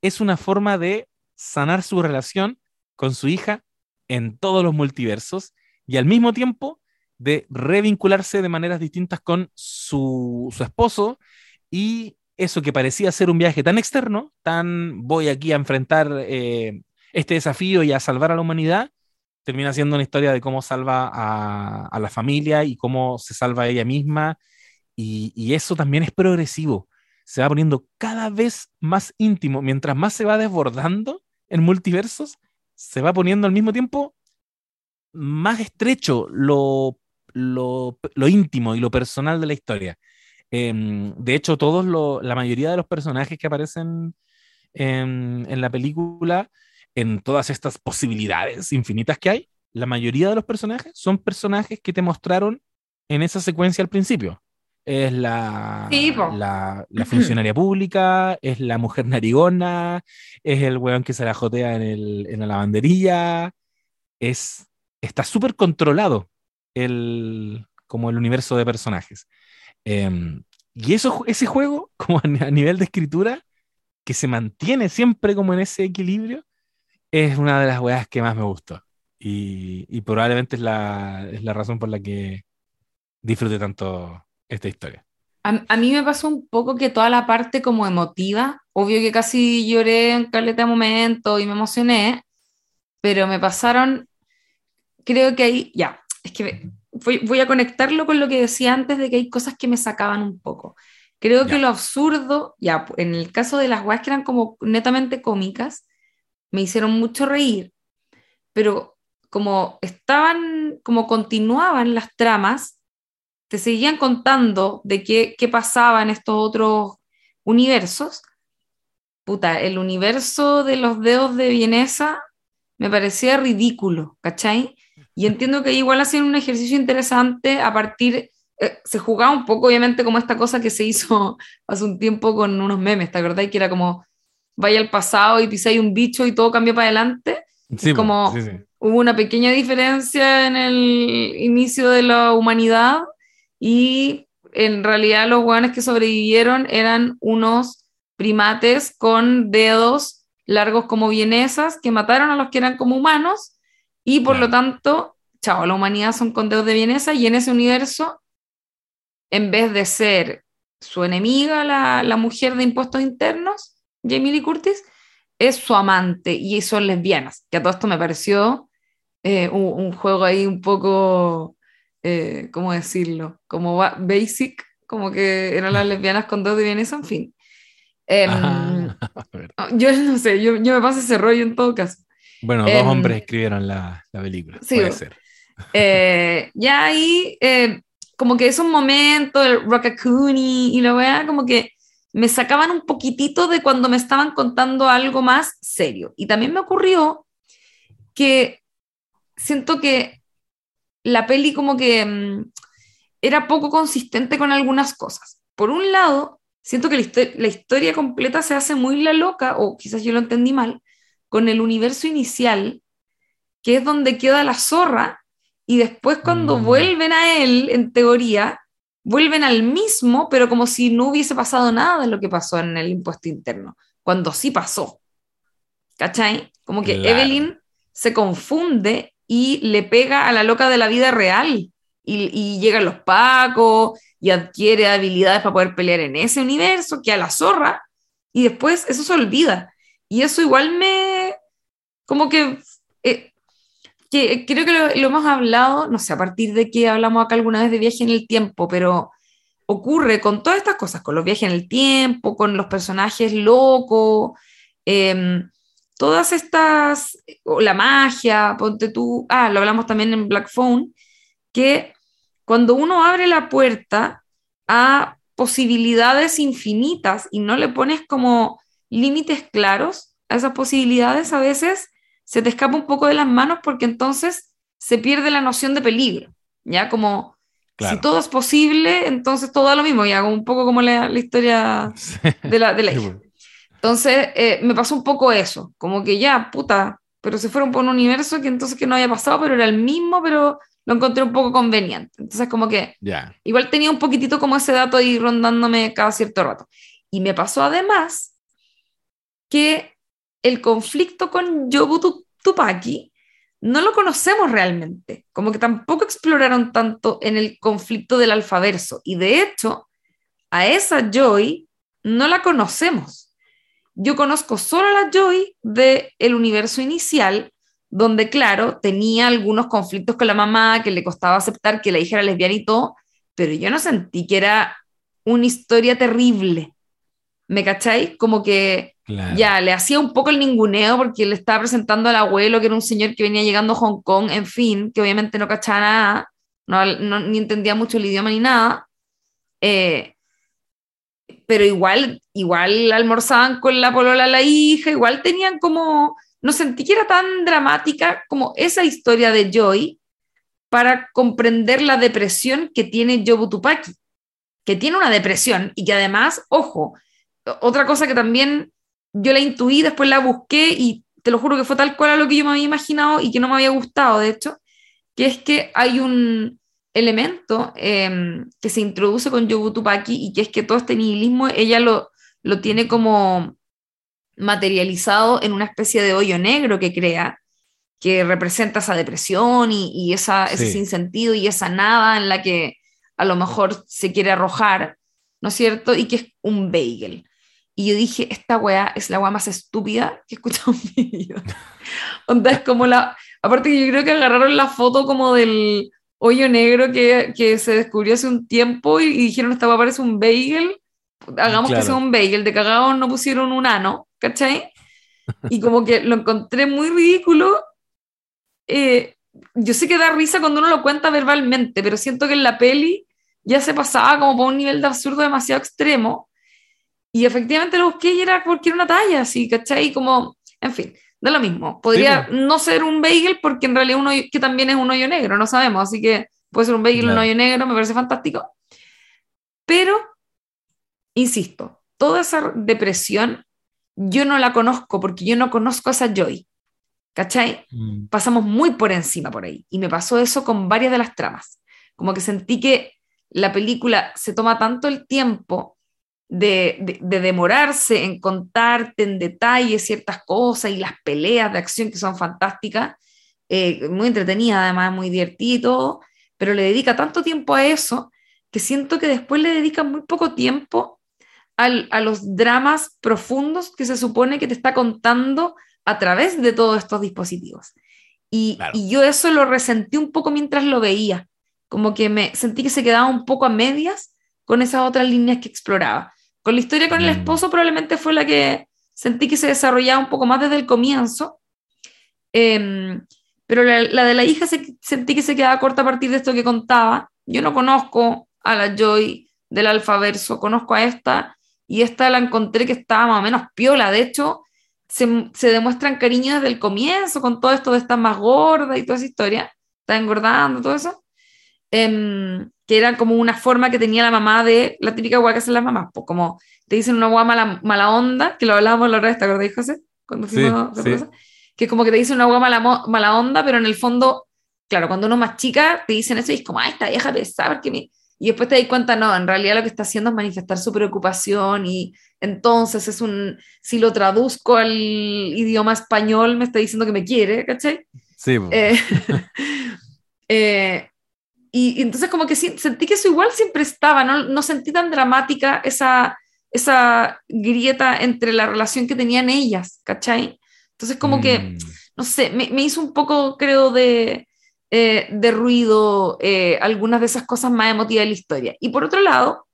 es una forma de sanar su relación con su hija en todos los multiversos y al mismo tiempo de revincularse de maneras distintas con su, esposo. Y eso que parecía ser un viaje tan externo, tan voy aquí a enfrentar eh, este desafío y a salvar a la humanidad, termina siendo una historia de cómo salva a, a la familia y cómo se salva ella misma y, eso también es progresivo. Se va poniendo cada vez más íntimo. Mientras más se va desbordando en multiversos, se va poniendo al mismo tiempo más estrecho lo, lo, íntimo y lo personal de la historia. Em, de hecho, todos la mayoría de los personajes que aparecen en, en, la película, en todas estas posibilidades infinitas que hay, la mayoría de los personajes son personajes que te mostraron en esa secuencia al principio es la, la, funcionaria pública, es la mujer narigona, es el weón que se la jotea en, el, en la lavandería, es, está súper controlado el, como el universo de personajes. Em, y eso, ese juego, como a nivel de escritura, que se mantiene siempre como en ese equilibrio, es una de las weas que más me gustó. Y, y probablemente es la, es la razón por la que disfrute tanto esta historia. A, mí me pasó un poco que toda la parte como emotiva, obvio que casi lloré en caleta de momento y me emocioné, pero me pasaron, creo que ahí, ya, es que voy, a conectarlo con lo que decía antes de que hay cosas que me sacaban un poco. Creo que lo absurdo, ya, en el caso de las guas que eran como netamente cómicas, me hicieron mucho reír, pero como estaban, como continuaban las tramas, te seguían contando de qué, qué pasaba en estos otros universos, puta, el universo de los dedos de Vienesa me parecía ridículo, ¿cachai? Y entiendo que igual hacían un ejercicio interesante a partir, eh, se jugaba un poco obviamente como esta cosa que se hizo hace un tiempo con unos memes, ¿te acordás? Que era como, vaya al pasado y pisáis un bicho y todo cambia para adelante. Sí, como sí, sí. hubo una pequeña diferencia en el inicio de la humanidad y en realidad los hueones que sobrevivieron eran unos primates con dedos largos como vienesas que mataron a los que eran como humanos y por lo tanto, chao, la humanidad son con dedos de vienesa y en ese universo, en vez de ser su enemiga, la, la mujer de impuestos internos, Jamie Lee Curtis, es su amante y son lesbianas, que a todo esto me pareció eh, un, un juego ahí un poco, eh, ¿cómo decirlo? Como ba- basic, como que eran las lesbianas con dedos de vienesa, en fin. Em, Ah, yo no sé, yo, yo me paso ese rollo en todo caso. Bueno, dos Em, hombres escribieron la, la película. sí, puede ser. Eh, ya ahí, eh, como que esos momentos, el Rockakuni y la weá, como que me sacaban un poquitito de cuando me estaban contando algo más serio. Y también me ocurrió que siento que la peli como que mm, era poco consistente con algunas cosas. Por un lado, siento que la, histo- la historia completa se hace muy la loca, o quizás yo lo entendí mal, con el universo inicial, que es donde queda la zorra, y después cuando Mm. vuelven a él, en teoría, vuelven al mismo, pero como si no hubiese pasado nada de lo que pasó en el impuesto interno, cuando sí pasó. ¿Cachai? Como que Claro. Evelyn se confunde y le pega a la loca de la vida real. Y, y llegan los pacos y adquiere habilidades para poder pelear en ese universo, que a la zorra, y después eso se olvida. Y eso igual me. Como que. eh, que creo que lo, lo hemos hablado, no sé a partir de que hablamos acá alguna vez de viaje en el tiempo, pero ocurre con todas estas cosas, con los viajes en el tiempo, con los personajes locos, em, todas estas, o la magia, ponte tú, ah, lo hablamos también en Black Phone, que cuando uno abre la puerta a posibilidades infinitas y no le pones como límites claros a esas posibilidades, a veces se te escapa un poco de las manos porque entonces se pierde la noción de peligro, ¿ya? Como Claro. si todo es posible, entonces todo da lo mismo, ya, un poco como la, la historia de la, de la Sí, hija. Entonces, eh, me pasó un poco eso, como que ya, puta, pero se fueron por un universo que entonces que no había pasado, pero era el mismo, pero lo encontré un poco conveniente. Entonces, como que Ya. igual tenía un poquitito como ese dato ahí rondándome cada cierto rato. Y me pasó además que el conflicto con Yobu Tu- Tupaki no lo conocemos realmente, como que tampoco exploraron tanto en el conflicto del alfaverso. Y de hecho, a esa Joy no la conocemos. Yo conozco solo a la Joy del universo inicial, donde, claro, tenía algunos conflictos con la mamá, que le costaba aceptar que la hija era lesbiana y todo, pero yo no sentí que era una historia terrible. ¿Me cacháis? Como que Claro. ya le hacía un poco el ninguneo porque le estaba presentando al abuelo, que era un señor que venía llegando a Hong Kong, en fin, que obviamente no cachaba nada, no, no- ni entendía mucho el idioma ni nada. Eh, pero igual, igual almorzaban con la polola la hija, igual tenían como, no sentí que era tan dramática como esa historia de Joy para comprender la depresión que tiene Yobu Tupaki, que tiene una depresión y que además, ojo, otra cosa que también yo la intuí, después la busqué y te lo juro que fue tal cual a lo que yo me había imaginado y que no me había gustado, de hecho, que es que hay un elemento eh, que se introduce con Yobu Tupaki y que es que todo este nihilismo ella lo, lo tiene como materializado en una especie de hoyo negro que crea, que representa esa depresión y, y esa, ese Sí. sinsentido y esa nada en la que a lo mejor se quiere arrojar, ¿no es cierto? Y que es un bagel. Y yo dije, esta weá es la weá más estúpida que he escuchado en mi vida. Onda, es como la... Aparte que yo creo que agarraron la foto como del hoyo negro que, que se descubrió hace un tiempo y, y dijeron, esta weá parece un bagel. Hagamos Claro. que sea un bagel. De cagado no pusieron un ano, ¿cachai? Y como que lo encontré muy ridículo. Eh, yo sé que da risa cuando uno lo cuenta verbalmente, pero siento que en la peli ya se pasaba como por un nivel de absurdo demasiado extremo. Y efectivamente lo busqué y era porque era una talla, así, ¿cachai? Como, en fin, de lo mismo. Podría no ser un bagel porque en realidad uno que también es un hoyo negro, no sabemos, así que puede ser un bagel un hoyo negro, me parece fantástico. Pero, insisto, toda esa depresión yo no la conozco porque yo no conozco a esa Joy. ¿Cachai? Mm. Pasamos muy por encima por ahí. Y me pasó eso con varias de las tramas. Como que sentí que la película se toma tanto el tiempo de, demorarse en contarte en detalle ciertas cosas y las peleas de acción que son fantásticas, eh, muy entretenida además, muy divertido, pero le dedica tanto tiempo a eso que siento que después le dedica muy poco tiempo a los dramas profundos que se supone que te está contando a través de todos estos dispositivos. Y, y, yo eso lo resentí un poco mientras lo veía, como que me sentí que se quedaba un poco a medias con esas otras líneas que exploraba. Con la historia con el mm. esposo probablemente fue la que sentí que se desarrollaba un poco más desde el comienzo, em, pero la, de la hija sentí que se quedaba corta a partir de esto que contaba. Yo no conozco a la Joy del alfaverso, conozco a esta y esta la encontré que estaba más o menos piola. De hecho, se, se demuestran cariños desde el comienzo con todo esto de estar más gorda y toda esa historia, está engordando, todo eso. Em, que era como una forma que tenía la mamá de la típica guay que hacen las mamás, pues como te dicen una guay mala, mala onda, que lo hablábamos la otra vez, ¿te acordás, José? Cuando fuimos sí, sí. Que como que te dicen una guay mala, mala onda, pero en el fondo, claro, cuando uno es más chica, te dicen eso y es como, ay, esta vieja pesada, que me... Y después te das cuenta, no, en realidad lo que está haciendo es manifestar su preocupación y entonces es un, si lo traduzco al idioma español, me está diciendo que me quiere, ¿cachai? Sí. Eh, eh, y, entonces como que sentí que eso igual siempre estaba, no, no sentí tan dramática esa, esa grieta entre la relación que tenían ellas, ¿cachai? Entonces como que, mm. no sé, me, me, hizo un poco, creo, de, eh, de ruido eh, algunas de esas cosas más emotivas de la historia. Y por otro lado,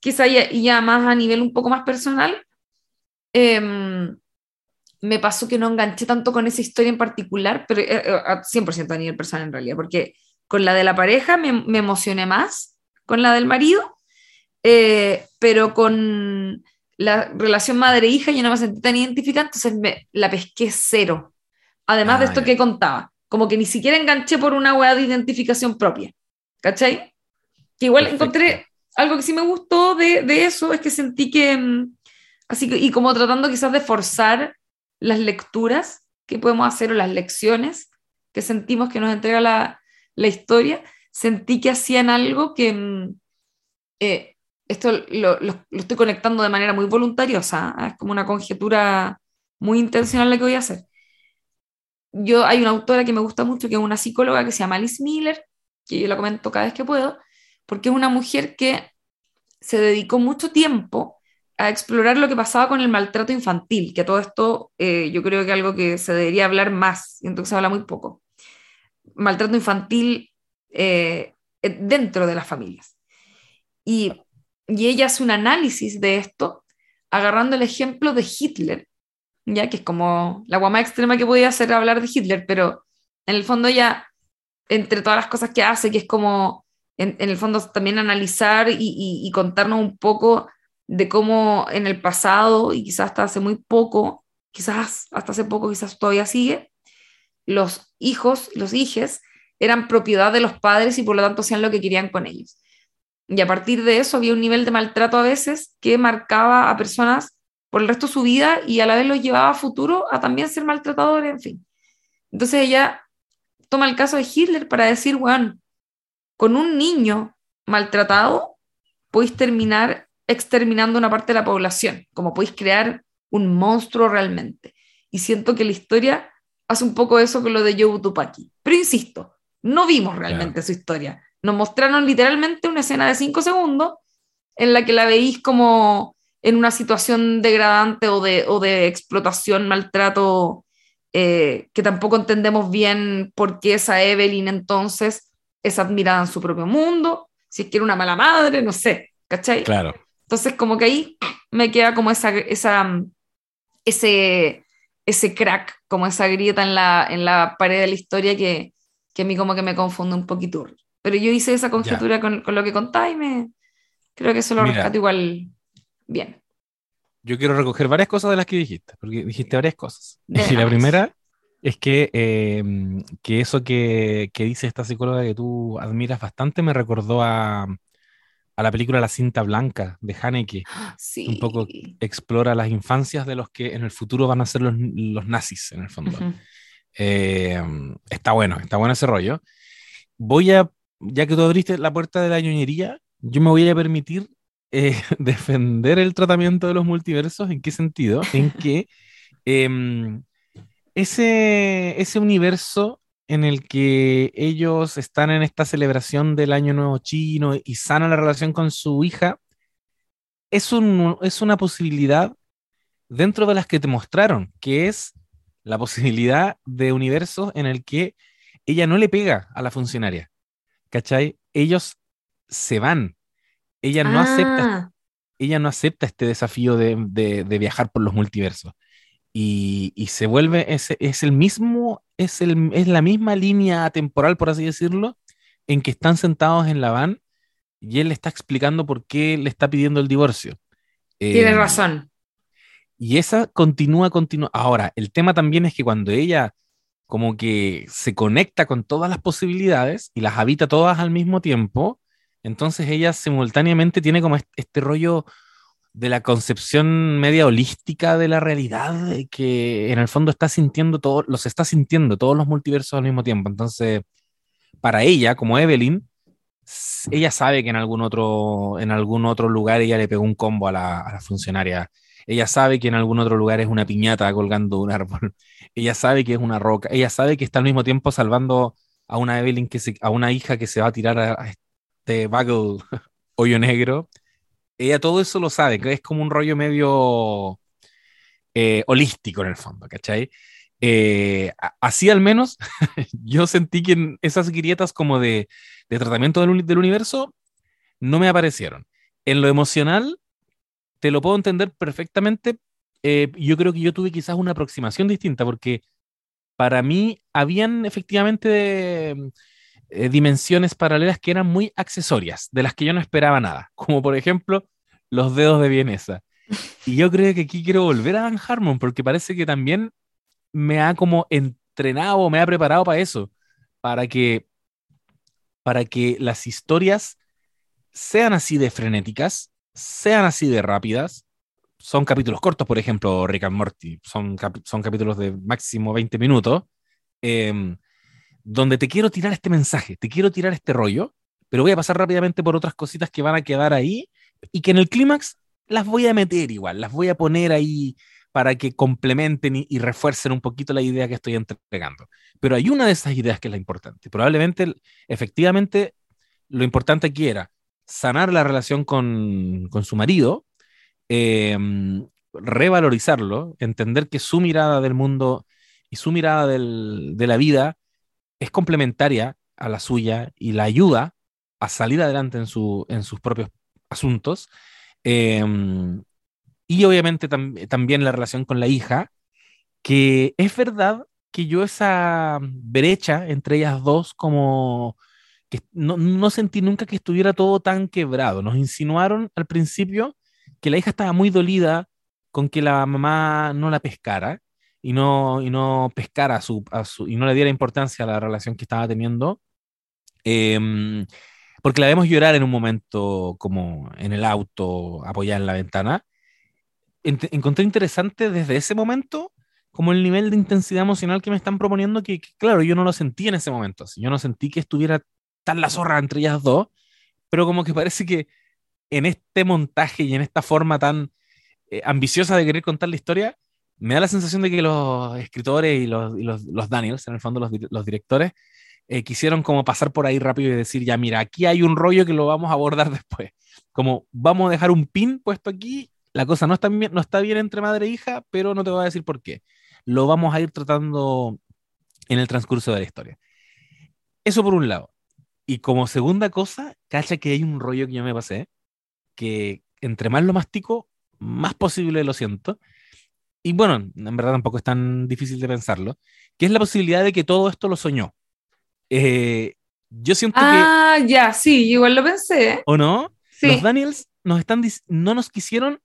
quizá ya, ya más a nivel un poco más personal, em, me pasó que no enganché tanto con esa historia en particular, pero 100% eh, a nivel personal en realidad, porque con la de la pareja me, me emocioné más, con la del marido, eh, pero con la relación madre-hija yo no me sentí tan identificada, entonces me, la pesqué cero. Además de ah, esto que contaba, como que ni siquiera enganché por una hueá de identificación propia. ¿Cachai? Que igual encontré algo que sí me gustó de, de, eso, es que sentí que, mm, así que, y como tratando quizás de forzar las lecturas que podemos hacer o las lecciones que sentimos que nos entrega la, la historia, sentí que hacían algo que, mm, eh, esto lo, estoy conectando de manera muy voluntariosa, es como una conjetura muy intencional la que voy a hacer. Yo hay una autora que me gusta mucho, que es una psicóloga que se llama Alice Miller, que yo la comento cada vez que puedo, porque es una mujer que se dedicó mucho tiempo a explorar lo que pasaba con el maltrato infantil, que todo esto eh, yo creo que es algo que se debería hablar más, y entonces se habla muy poco maltrato infantil eh, dentro de las familias. Y, y, ella hace un análisis de esto agarrando el ejemplo de Hitler, ya que es como la guama extrema que podía hacer hablar de Hitler, pero en el fondo ya, entre todas las cosas que hace, que es como, en, el fondo también analizar y, y contarnos un poco de cómo en el pasado, y quizás hasta hace muy poco, quizás hasta hace poco, quizás todavía sigue, los hijos, los hijes, eran propiedad de los padres y por lo tanto hacían lo que querían con ellos. Y a partir de eso había un nivel de maltrato a veces que marcaba a personas por el resto de su vida y a la vez los llevaba a futuro a también ser maltratadores, en fin. Entonces ella toma el caso de Hitler para decir, bueno, con un niño maltratado podéis terminar exterminando una parte de la población, como podéis crear un monstruo realmente. Y siento que la historia hace un poco eso con lo de Joe Tupaki. Pero insisto, no vimos realmente su historia. Nos mostraron literalmente una escena de cinco segundos en la que la veís como en una situación degradante o de, o de explotación, maltrato, eh, que tampoco entendemos bien por qué esa Evelyn entonces es admirada en su propio mundo, si es que era una mala madre, no sé, ¿cachai? Claro. Entonces como que ahí me queda como esa, esa, ese, ese crack, como esa grieta en la, en la pared de la historia que, que a mí como que me confunde un poquito. Pero yo hice esa conjetura con, con, lo que contáis y me creo que eso lo rescato igual bien. Yo quiero recoger varias cosas de las que dijiste, porque dijiste varias cosas. Y la primera es que, eh, que eso que, que dice esta psicóloga que tú admiras bastante me recordó a, a la película La cinta blanca de Haneke. Sí. Un poco Explora las infancias de los que en el futuro van a ser los, los nazis, en el fondo. Eh, está bueno, está bueno ese rollo. Voy a, ya que tú abriste la puerta de la ñoñería, yo me voy a permitir eh, defender el tratamiento de los multiversos. ¿En qué sentido? En que em, ese, ese universo en el que ellos están en esta celebración del Año Nuevo Chino y sanan la relación con su hija, es, un, es una posibilidad dentro de las que te mostraron, que es la posibilidad de universos en el que ella no le pega a la funcionaria. ¿Cachai? Ellos se van. Ella no acepta Ah, ella no acepta este desafío de, de- de viajar por los multiversos. Y, y se vuelve, es, es el mismo, es, el, es la misma línea temporal, por así decirlo, en que están sentados en la van y él le está explicando por qué le está pidiendo el divorcio. Tienes Eh, razón. y esa continúa, continúa. Ahora, el tema también es que cuando ella como que se conecta con todas las posibilidades y las habita todas al mismo tiempo, entonces ella simultáneamente tiene como est- este, rollo de la concepción media holística de la realidad, que en el fondo está sintiendo todo, los está sintiendo todos los multiversos al mismo tiempo. Entonces, para ella, como Evelyn, ella sabe que en algún otro, en algún otro lugar ella le pegó un combo a la, funcionaria. Ella sabe que en algún otro lugar es una piñata colgando un árbol. Ella sabe que es una roca. Ella sabe que está al mismo tiempo salvando a una Evelyn que a una hija que se va a tirar a, a este bagel hoyo negro. Ella todo eso lo sabe, que es como un rollo medio eh, holístico en el fondo, ¿cachai? Eh, así al menos yo sentí que en esas grietas como de, de tratamiento del, uni- del universo no me aparecieron. En lo emocional, te lo puedo entender perfectamente. eh, yo creo que yo tuve quizás una aproximación distinta porque para mí habían efectivamente eh, dimensiones paralelas que eran muy accesorias, de las que yo no esperaba nada, como por ejemplo los dedos de Vienesa. Y yo creo que aquí quiero volver a Dan Harmon porque parece que también me ha como entrenado, me ha preparado para eso, para que, para que las historias sean así de frenéticas, sean así de rápidas. Son capítulos cortos, por ejemplo, Rick and Morty, son, son capítulos de máximo 20 minutos, em, donde te quiero tirar este mensaje, te quiero tirar este rollo, pero voy a pasar rápidamente por otras cositas que van a quedar ahí y que en el clímax las voy a meter igual, las voy a poner ahí para que complementen y, refuercen un poquito la idea que estoy entregando. Pero hay una de esas ideas que es la importante. Probablemente, efectivamente, lo importante aquí era sanar la relación con, con su marido, eh, revalorizarlo, entender que su mirada del mundo y su mirada del- de la vida es complementaria a la suya y la ayuda a salir adelante en, su, en sus propios asuntos. Eh, y obviamente tam- también la relación con la hija, que es verdad que yo esa brecha entre ellas dos como que no, no sentí nunca que estuviera todo tan quebrado. Nos insinuaron al principio que la hija estaba muy dolida con que la mamá no la pescara y no, y no pescara a su, a su- y no le diera importancia a la relación que estaba teniendo. Em, porque la vemos llorar en un momento como en el auto, apoyada en la ventana. Ent- encontré interesante desde ese momento como el nivel de intensidad emocional que me están proponiendo, que, que, claro, yo no lo sentí en ese momento. Yo no sentí que estuviera tan la zorra entre ellas dos, pero como que parece que en este montaje y en esta forma tan eh, ambiciosa de querer contar la historia, me da la sensación de que los escritores y los, y los, los Daniels, en el fondo los, los directores, eh, quisieron como pasar por ahí rápido y decir, ya mira, aquí hay un rollo que lo vamos a abordar después. Como vamos a dejar un pin puesto aquí, la cosa no está bien, no está bien entre madre e hija, pero no te voy a decir por qué. Lo vamos a ir tratando en el transcurso de la historia. Eso por un lado. Y como segunda cosa, cacha que hay un rollo que yo me pasé, que entre más lo mastico, más posible lo siento. Y bueno, en verdad tampoco es tan difícil de pensarlo, que es la posibilidad de que todo esto lo soñó. Eh, yo siento que, Ah, ya, sí, igual lo pensé. ¿o no? Sí. Los Daniels nos están, no nos quisieron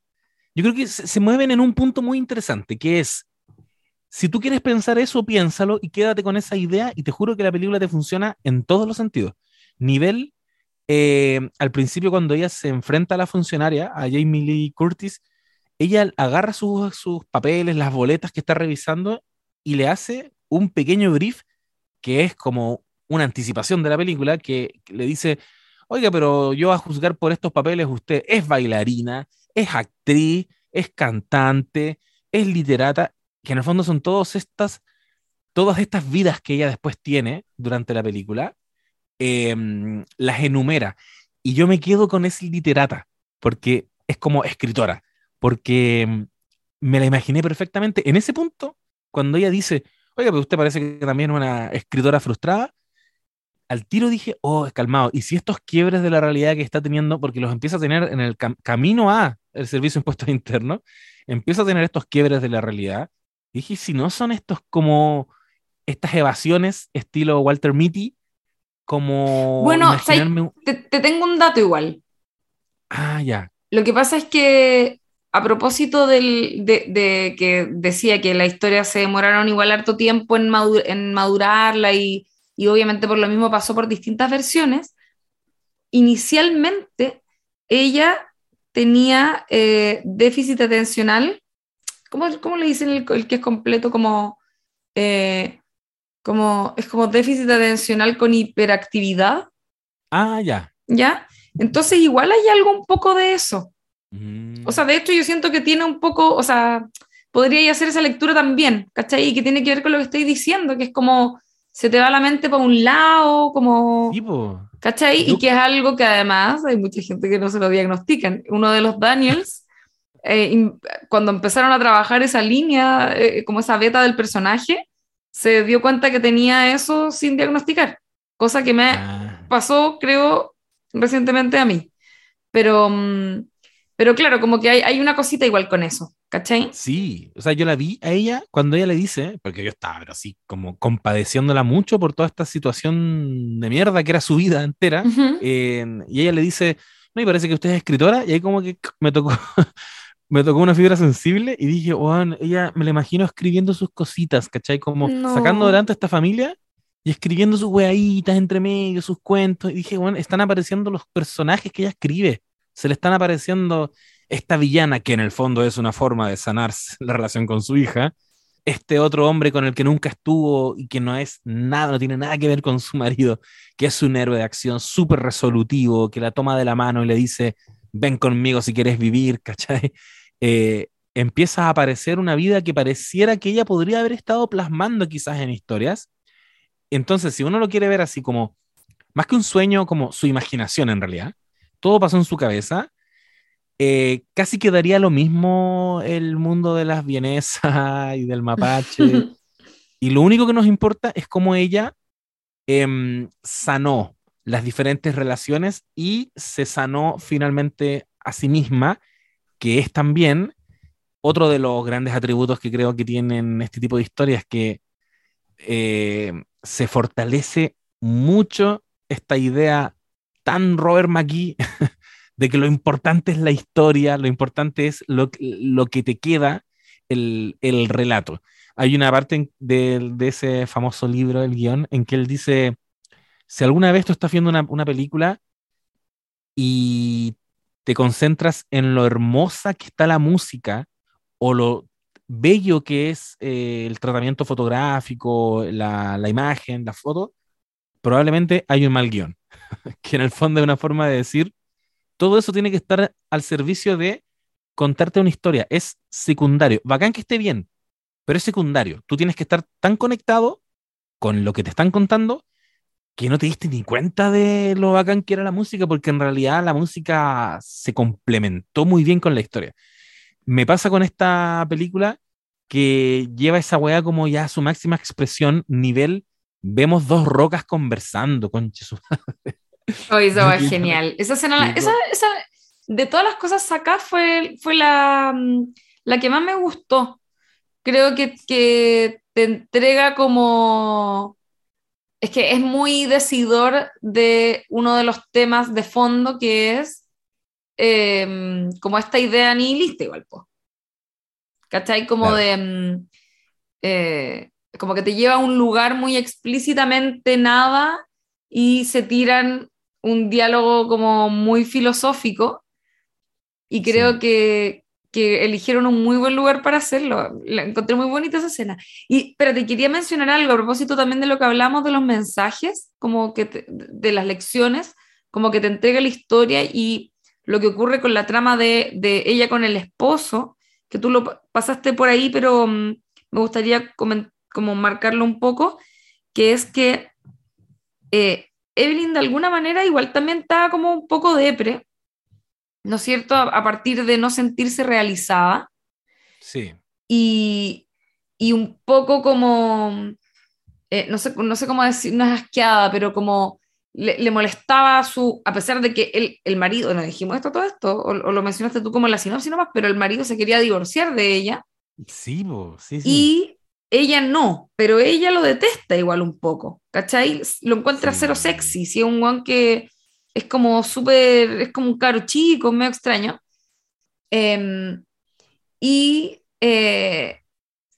yo creo que se, se mueven en un punto muy interesante, que es, si tú quieres pensar eso, piénsalo y quédate con esa idea y te juro que la película te funciona en todos los sentidos. Nivel, eh, al principio cuando ella se enfrenta a la funcionaria, a Jamie Lee Curtis, ella agarra sus, sus papeles, las boletas que está revisando y le hace un pequeño brief que es como una anticipación de la película que, le dice, oiga, pero yo a juzgar por estos papeles, usted es bailarina, es actriz, es cantante, es literata, que en el fondo son todas estas, todas estas vidas que ella después tiene durante la película, em, las enumera. Y yo me quedo con esa literata, porque es como escritora, porque em, me la imaginé perfectamente en ese punto, cuando ella dice, oiga, pero usted parece que también es una escritora frustrada, al tiro dije, oh, es calmado. Y si estos quiebres de la realidad que está teniendo, porque los empieza a tener en el camino a el Servicio de Impuestos Internos, empieza a tener estos quiebres de la realidad. Y dije, si no son estos como estas evasiones estilo Walter Mitty, como... Bueno, te, te, tengo un dato igual. Ah, ya. Lo que pasa es que a propósito del, de, de, que decía que la historia se demoraron igual harto tiempo en, madur en madurarla y y obviamente por lo mismo pasó por distintas versiones, inicialmente ella tenía eh, déficit atencional, ¿cómo, ¿cómo, le dicen el, que es completo? Como, eh, como, es como déficit atencional con hiperactividad. Ah, ya. ¿Ya? Entonces igual hay algo un poco de eso. O sea, de hecho yo siento que tiene un poco, o sea, podría hacer esa lectura también, ¿cachai? Y que tiene que ver con lo que estoy diciendo, que es como se te va la mente para un lado, como... ¿Cachai? Y que es algo que además hay mucha gente que no se lo diagnostican. Uno de los Daniels, eh, cuando empezaron a trabajar esa línea, eh, como esa beta del personaje, se dio cuenta que tenía eso sin diagnosticar, cosa que me ah. pasó, creo, recientemente a mí. Pero, mm, pero claro, como que hay, hay una cosita igual con eso. ¿Cachai? Sí, o sea, yo la vi a ella cuando ella le dice, porque yo estaba así como compadeciéndola mucho por toda esta situación de mierda que era su vida entera, y ella le dice, no, y parece que usted es escritora, y ahí como que me tocó, me tocó una fibra sensible y dije, bueno, ella me la imagino escribiendo sus cositas, ¿cachai? Como sacando adelante a esta familia y escribiendo sus weaditas entre medio, sus cuentos, y dije, bueno, están apareciendo los personajes que ella escribe, se le están apareciendo esta villana, que en el fondo es una forma de sanar la relación con su hija, este otro hombre con el que nunca estuvo y que no es nada, no tiene nada que ver con su marido, que es un héroe de acción súper resolutivo, que la toma de la mano y le dice, ven conmigo si quieres vivir, ¿cachai? Eh, empieza a aparecer una vida que pareciera que ella podría haber estado plasmando quizás en historias. Entonces, si uno lo quiere ver así como, más que un sueño, como su imaginación en realidad, todo pasó en su cabeza, eh, casi quedaría lo mismo el mundo de las vienesas y del mapache. y lo único que nos importa es cómo ella em, sanó las diferentes relaciones y se sanó finalmente a sí misma, que es también otro de los grandes atributos que creo que tienen este tipo de historias, que eh, se fortalece mucho esta idea tan Robert McGee de que lo importante es la historia, lo importante es lo, lo que te queda el, el relato. Hay una parte de, de, ese famoso libro, el guion, en que él dice, si alguna vez tú estás viendo una, una película y te concentras en lo hermosa que está la música o lo bello que es eh, el tratamiento fotográfico, la, la, imagen, la foto, probablemente hay un mal guion, que en el fondo es una forma de decir, todo eso tiene que estar al servicio de contarte una historia. Es secundario. Bacán que esté bien, pero es secundario. Tú tienes que estar tan conectado con lo que te están contando que no te diste ni cuenta de lo bacán que era la música, porque en realidad la música se complementó muy bien con la historia. Me pasa con esta película que lleva esa weá como ya a su máxima expresión, nivel, vemos dos rocas conversando, con su Oh, eso fue genial. Esa escena, esa, esa, de todas las cosas acá fue, fue la, mm, la que más me gustó. Creo que, que te entrega como... Es que es muy decidor de uno de los temas de fondo que es em, como esta idea nihilista igual, po. ¿Cachai? Como Claro. de... mm, eh, como que te lleva a un lugar muy explícitamente nada y se tiran un diálogo como muy filosófico y creo Sí. que, que eligieron un muy buen lugar para hacerlo. La encontré muy bonita esa escena. Y espérate, quería mencionar algo a propósito también de lo que hablamos de los mensajes, como que te- de las lecciones, como que te entrega la historia y lo que ocurre con la trama de, de ella con el esposo, que tú lo pa- pasaste por ahí, pero mm, me gustaría como marcarlo un poco, que es que eh, Evelyn de alguna manera igual también estaba como un poco depre, ¿no es cierto? A, a partir de no sentirse realizada Sí. y, y un poco como, eh, no, sé, no sé cómo decir, no es asqueada, pero como le, le molestaba su, a pesar de que el, el marido, no dijimos esto, todo esto, o, o lo mencionaste tú como en la sinopsis nomás, pero el marido se quería divorciar de ella Sí, po, sí, sí. y ella no, pero ella lo detesta igual un poco, ¿cachai? Lo encuentra Sí. cero sexy, si es un guan que es como súper, es como un caro chico, medio extraño. Em, y eh,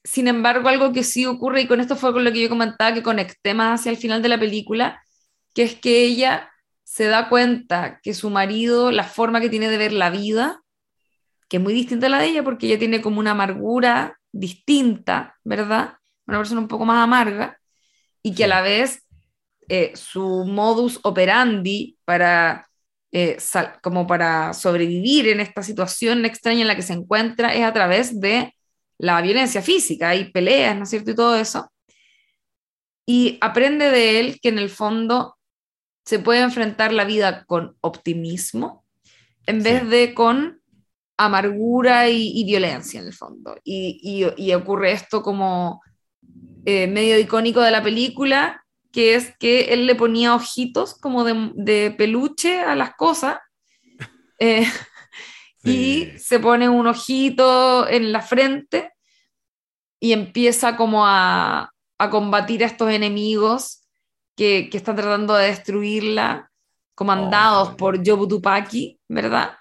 sin embargo, algo que sí ocurre, y con esto fue con lo que yo comentaba, que conecté más hacia el final de la película, que es que ella se da cuenta que su marido, la forma que tiene de ver la vida, que es muy distinta a la de ella, porque ella tiene como una amargura distinta, ¿verdad? Una persona un poco más amarga, y que a la vez eh, su modus operandi para, eh, sal- como para sobrevivir en esta situación extraña en la que se encuentra es a través de la violencia física y peleas, ¿no es cierto? Y todo eso. Y aprende de él que en el fondo se puede enfrentar la vida con optimismo en vez Sí. de con amargura y, y violencia en el fondo. Y, y- y ocurre esto como eh, medio icónico de la película, que es que él le ponía ojitos como de, de peluche a las cosas. eh, Sí. y se pone un ojito en la frente y empieza como a, a combatir a estos enemigos que, que están tratando de destruirla, comandados Oh, por Jobu Tupaki, ¿verdad?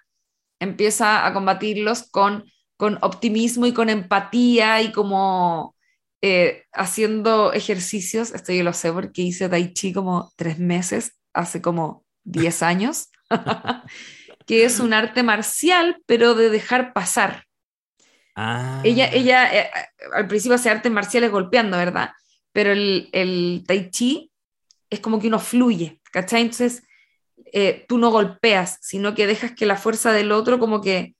Empieza a combatirlos con, con optimismo y con empatía y como eh, haciendo ejercicios. Esto yo lo sé porque hice Tai Chi como tres meses, hace como 10 años, que es un arte marcial, pero de dejar pasar. Ah, Ella, ella eh, al principio hace artes marciales golpeando, ¿verdad? Pero el, el tai chi es como que uno fluye, ¿cachai? Entonces eh, tú no golpeas, sino que dejas que la fuerza del otro como que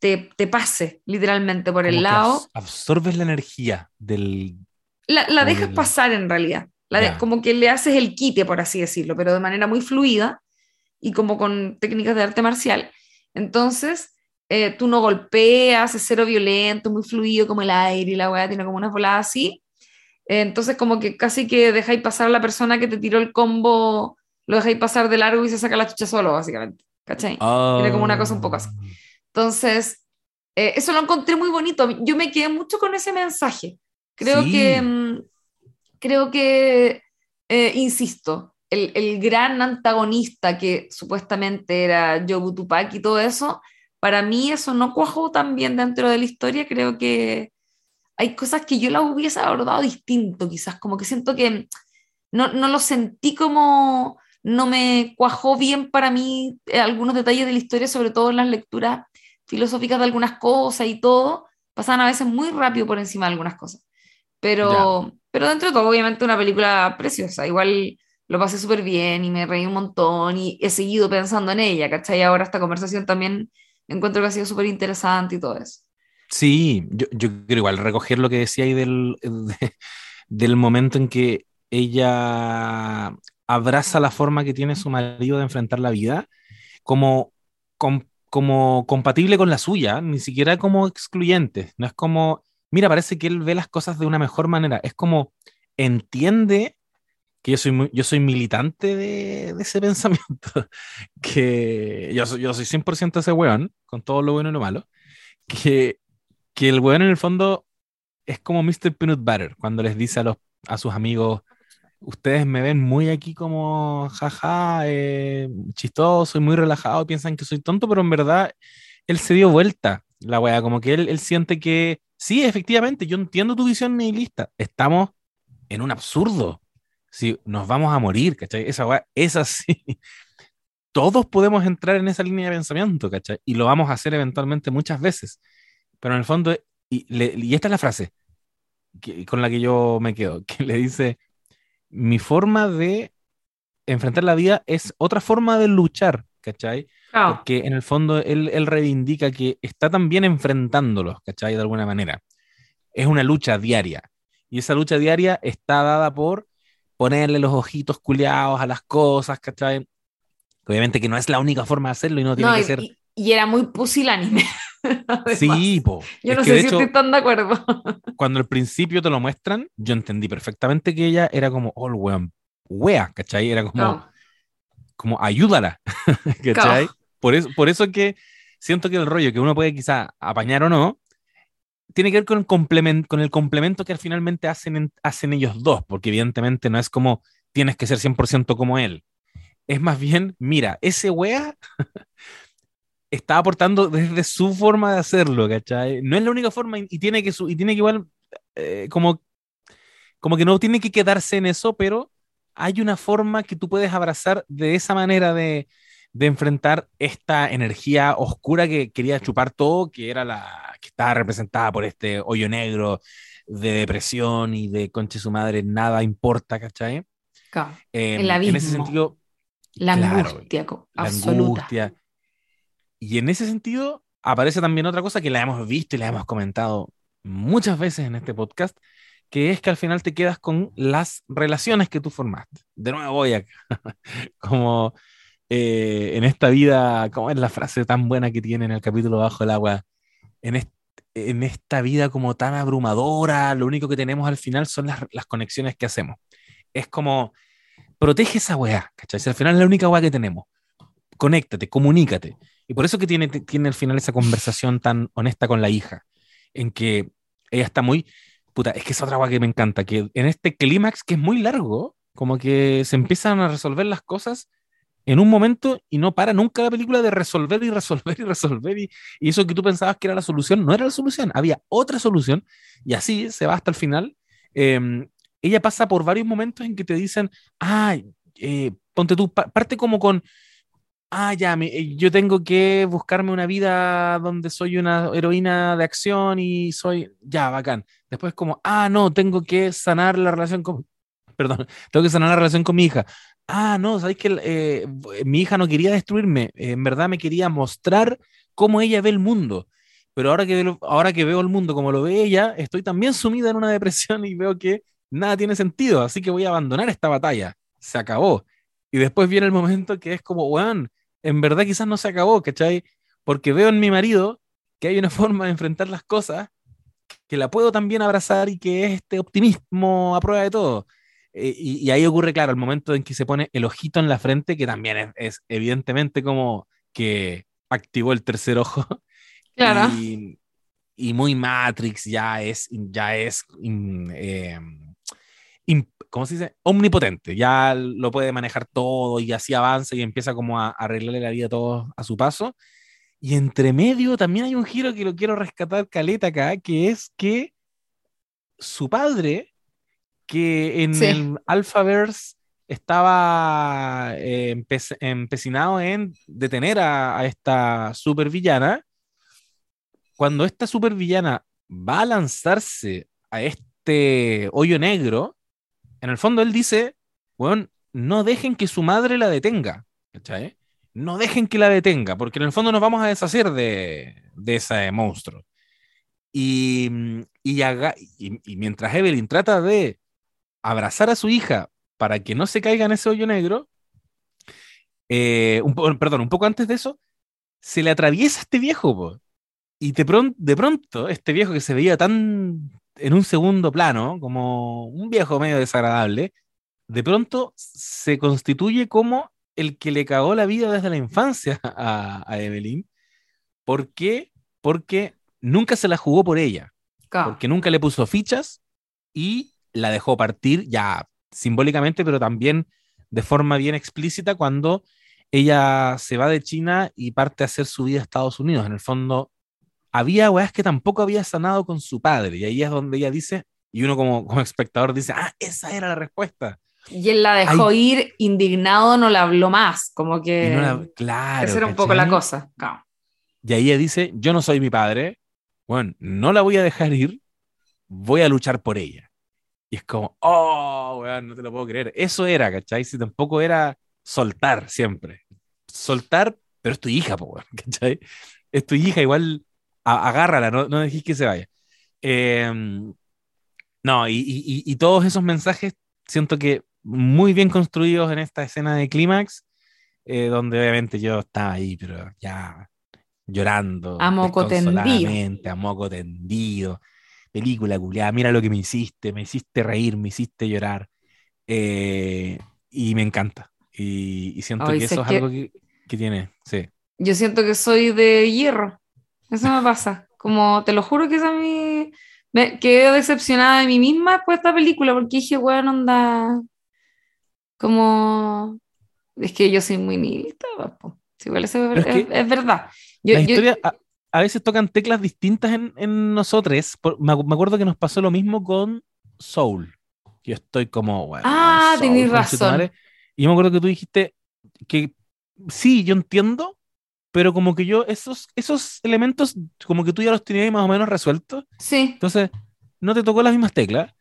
te, te pase literalmente por como el lado. abs- absorbes la energía del. La, la dejas pasar en realidad. La de- Ya. como que le haces el quite, por así decirlo, pero de manera muy fluida y como con técnicas de arte marcial. Entonces, eh, tú no golpeas, es cero violento, muy fluido como el aire y la weá tiene como unas voladas así. Eh, entonces, como que casi que dejáis pasar a la persona que te tiró el combo, lo dejáis pasar de largo y se saca la chucha solo, básicamente. ¿Cachai? Tiene como una cosa un poco así. Entonces, eh, eso lo encontré muy bonito. Yo me quedé mucho con ese mensaje. Creo Sí. que, mm, creo que, eh, insisto, el, el gran antagonista que supuestamente era Jobu Tupac y todo eso, para mí eso no cuajó tan bien dentro de la historia. Creo que hay cosas que yo las hubiese abordado distinto, quizás, como que siento que no, no lo sentí como, no me cuajó bien para mí eh, algunos detalles de la historia, sobre todo en las lecturas filosóficas de algunas cosas y todo, pasaban a veces muy rápido por encima de algunas cosas. Pero, pero dentro de todo, obviamente, una película preciosa. Igual lo pasé súper bien y me reí un montón y he seguido pensando en ella, ¿cachai? Ahora esta conversación también encuentro que ha sido súper interesante y todo eso. Sí, yo, yo quiero igual recoger lo que decía ahí del, de- del momento en que ella abraza la forma que tiene su marido de enfrentar la vida como, com- como compatible con la suya, ni siquiera como excluyente. No es como, mira, parece que él ve las cosas de una mejor manera. Es como, entiende que yo soy, yo soy militante de, ese pensamiento, que yo yo soy 100% ese weón, con todo lo bueno y lo malo, que, que el weón en el fondo es como Mr. Peanut Butter, cuando les dice a, los, a sus amigos, ustedes me ven muy aquí como jaja, eh, chistoso y muy relajado, piensan que soy tonto, pero en verdad él se dio vuelta la weá, como que él, él siente que sí, efectivamente, yo entiendo tu visión nihilista, estamos en un absurdo, si nos vamos a morir, ¿cachai? Esa weá es así. Todos podemos entrar en esa línea de pensamiento, ¿cachai? Y lo vamos a hacer eventualmente muchas veces. Pero en el fondo, y, y esta es la frase que, con la que yo me quedo, que le dice, mi forma de enfrentar la vida es otra forma de luchar, ¿cachai? Porque en el fondo él, él, reivindica que está también enfrentándolos, ¿cachai? De alguna manera. Es una lucha diaria. Y esa lucha diaria está dada por ponerle los ojitos culeados a las cosas, ¿cachai? Obviamente que no es la única forma de hacerlo y no tiene que ser... Y, era muy pusilánime. sí, po. Yo no sé si estoy tan de acuerdo. cuando al principio te lo muestran, yo entendí perfectamente que ella era como, oh, weón, wea, ¿cachai? Era como, como ayúdala, ¿cachai? Por eso, por eso que siento que el rollo que uno puede quizá apañar o no, tiene que ver con el, complemento, con el complemento que finalmente hacen, hacen ellos dos, porque evidentemente no es como tienes que ser 100% como él. Es más bien, mira, ese wea está aportando desde su forma de hacerlo, ¿cachai? No es la única forma y, tiene que, y tiene que igual, eh, como, como que no tiene que quedarse en eso, pero hay una forma que tú puedes abrazar de esa manera de, de enfrentar esta energía oscura que quería chupar todo, que era la que estaba representada por este hoyo negro de depresión y de conche su madre, nada importa, ¿cachai? Claro, em, en ese sentido, la angustia, la Angustia. Y en ese sentido aparece también otra cosa que la hemos visto y la hemos comentado muchas veces en este podcast, que es que al final te quedas con las relaciones que tú formaste. De nuevo voy acá, como eh, en esta vida, ¿cómo es la frase tan buena que tiene en el capítulo Bajo el Agua? En, en esta vida como tan abrumadora, lo único que tenemos al final son las, las conexiones que hacemos. Es como, protege esa weá, ¿cachai? Si al final es la única weá que tenemos. Conéctate, comunícate. Y por eso que tiene, tiene al final esa conversación tan honesta con la hija, en que ella está muy, puta, es que es otra weá que me encanta, que en este clímax que es muy largo, como que se empiezan a resolver las cosas en un momento y no para nunca la película de resolver y resolver y resolver y, eso que tú pensabas que era la solución, no era la solución, había otra solución y así se va hasta el final. Em, ella pasa por varios momentos en que te dicen, ay, eh, ponte tú, parte como con, ah, ya, eh, yo tengo que buscarme una vida donde soy una heroína de acción y soy, ya, bacán. Después como, ah, no, tengo que sanar la relación con, perdón, tengo que sanar la relación con mi hija ah, no, sabéis que eh, mi hija no quería destruirme, en verdad me quería mostrar cómo ella ve el mundo. Pero ahora que, ahora que veo el mundo como lo ve ella, estoy también sumida en una depresión y veo que nada tiene sentido, así que voy a abandonar esta batalla. Se acabó. Y después viene el momento que es como, weón, en verdad quizás no se acabó, ¿cachai? Porque veo en mi marido que hay una forma de enfrentar las cosas que la puedo también abrazar y que es este optimismo a prueba de todo. Eh, y, ahí ocurre, claro, el momento en que se pone el ojito en la frente, que también es, evidentemente como que activó el tercer ojo. Claro. Y, muy Matrix ya es, ya es, eh, ¿cómo se dice? Omnipotente, ya lo puede manejar todo y así avanza y empieza como a, a arreglarle la vida a todos a su paso. Y entre medio también hay un giro que lo quiero rescatar, Caleta, acá, que es que su padre que en el Alphaverse estaba eh, empecinado en detener a, esta supervillana. Cuando esta supervillana va a lanzarse a este hoyo negro, en el fondo él dice, bueno, no dejen que su madre la detenga, No dejen que la detenga, porque en el fondo nos vamos a deshacer de, de ese monstruo. Y, y, mientras Evelyn trata de abrazar a su hija para que no se caiga en ese hoyo negro, eh, un perdón, un poco antes de eso, se le atraviesa este viejo, y de, de pronto este viejo que se veía tan en un segundo plano, como un viejo medio desagradable, de pronto se constituye como el que le cagó la vida desde la infancia a, a Evelyn. ¿Por qué? Porque nunca se la jugó por ella. Porque nunca le puso fichas y la dejó partir ya simbólicamente, pero también de forma bien explícita cuando ella se va de China y parte a hacer su vida a Estados Unidos. En el fondo, había weas que tampoco había sanado con su padre, y ahí es donde ella dice, y uno como, como espectador dice, ah, esa era la respuesta. Y él la dejó ir indignado, no la habló más, como que... claro. Esa era un poco la cosa. Y ahí ella dice, yo no soy mi padre, bueno, no la voy a dejar ir, voy a luchar por ella. Y es como, oh, weón, no te lo puedo creer. Eso era, ¿cachai? Si tampoco era soltar siempre. Soltar, pero es tu hija, ¿cachai? Es tu hija, igual agárrala, no, no dejes que se vaya. Em, no, y, y, todos esos mensajes siento que muy bien construidos en esta escena de clímax, eh, donde obviamente yo estaba ahí, pero ya llorando. A moco tendido. A moco tendido. Película culiada, mira lo que me hiciste, me hiciste reír, me hiciste llorar. Eh, y me encanta. Y, siento que eso es algo que, que, tiene, sí. Yo siento que soy de hierro. Eso me pasa. Como, te lo juro que es a mí. Me quedé decepcionada de mí misma después de esta película porque dije, bueno, onda. Como. Es que yo soy muy nihilista, igual es, es, verdad. Yo, a, veces tocan teclas distintas en, en nosotros. Me, acuerdo que nos pasó lo mismo con Soul. Yo estoy como, bueno. Ah, tenés razón. Y yo me acuerdo que tú dijiste que sí, yo entiendo, pero como que yo, esos, esos elementos, como que tú ya los tenías más o menos resueltos. Sí. Entonces, no te tocó las mismas teclas.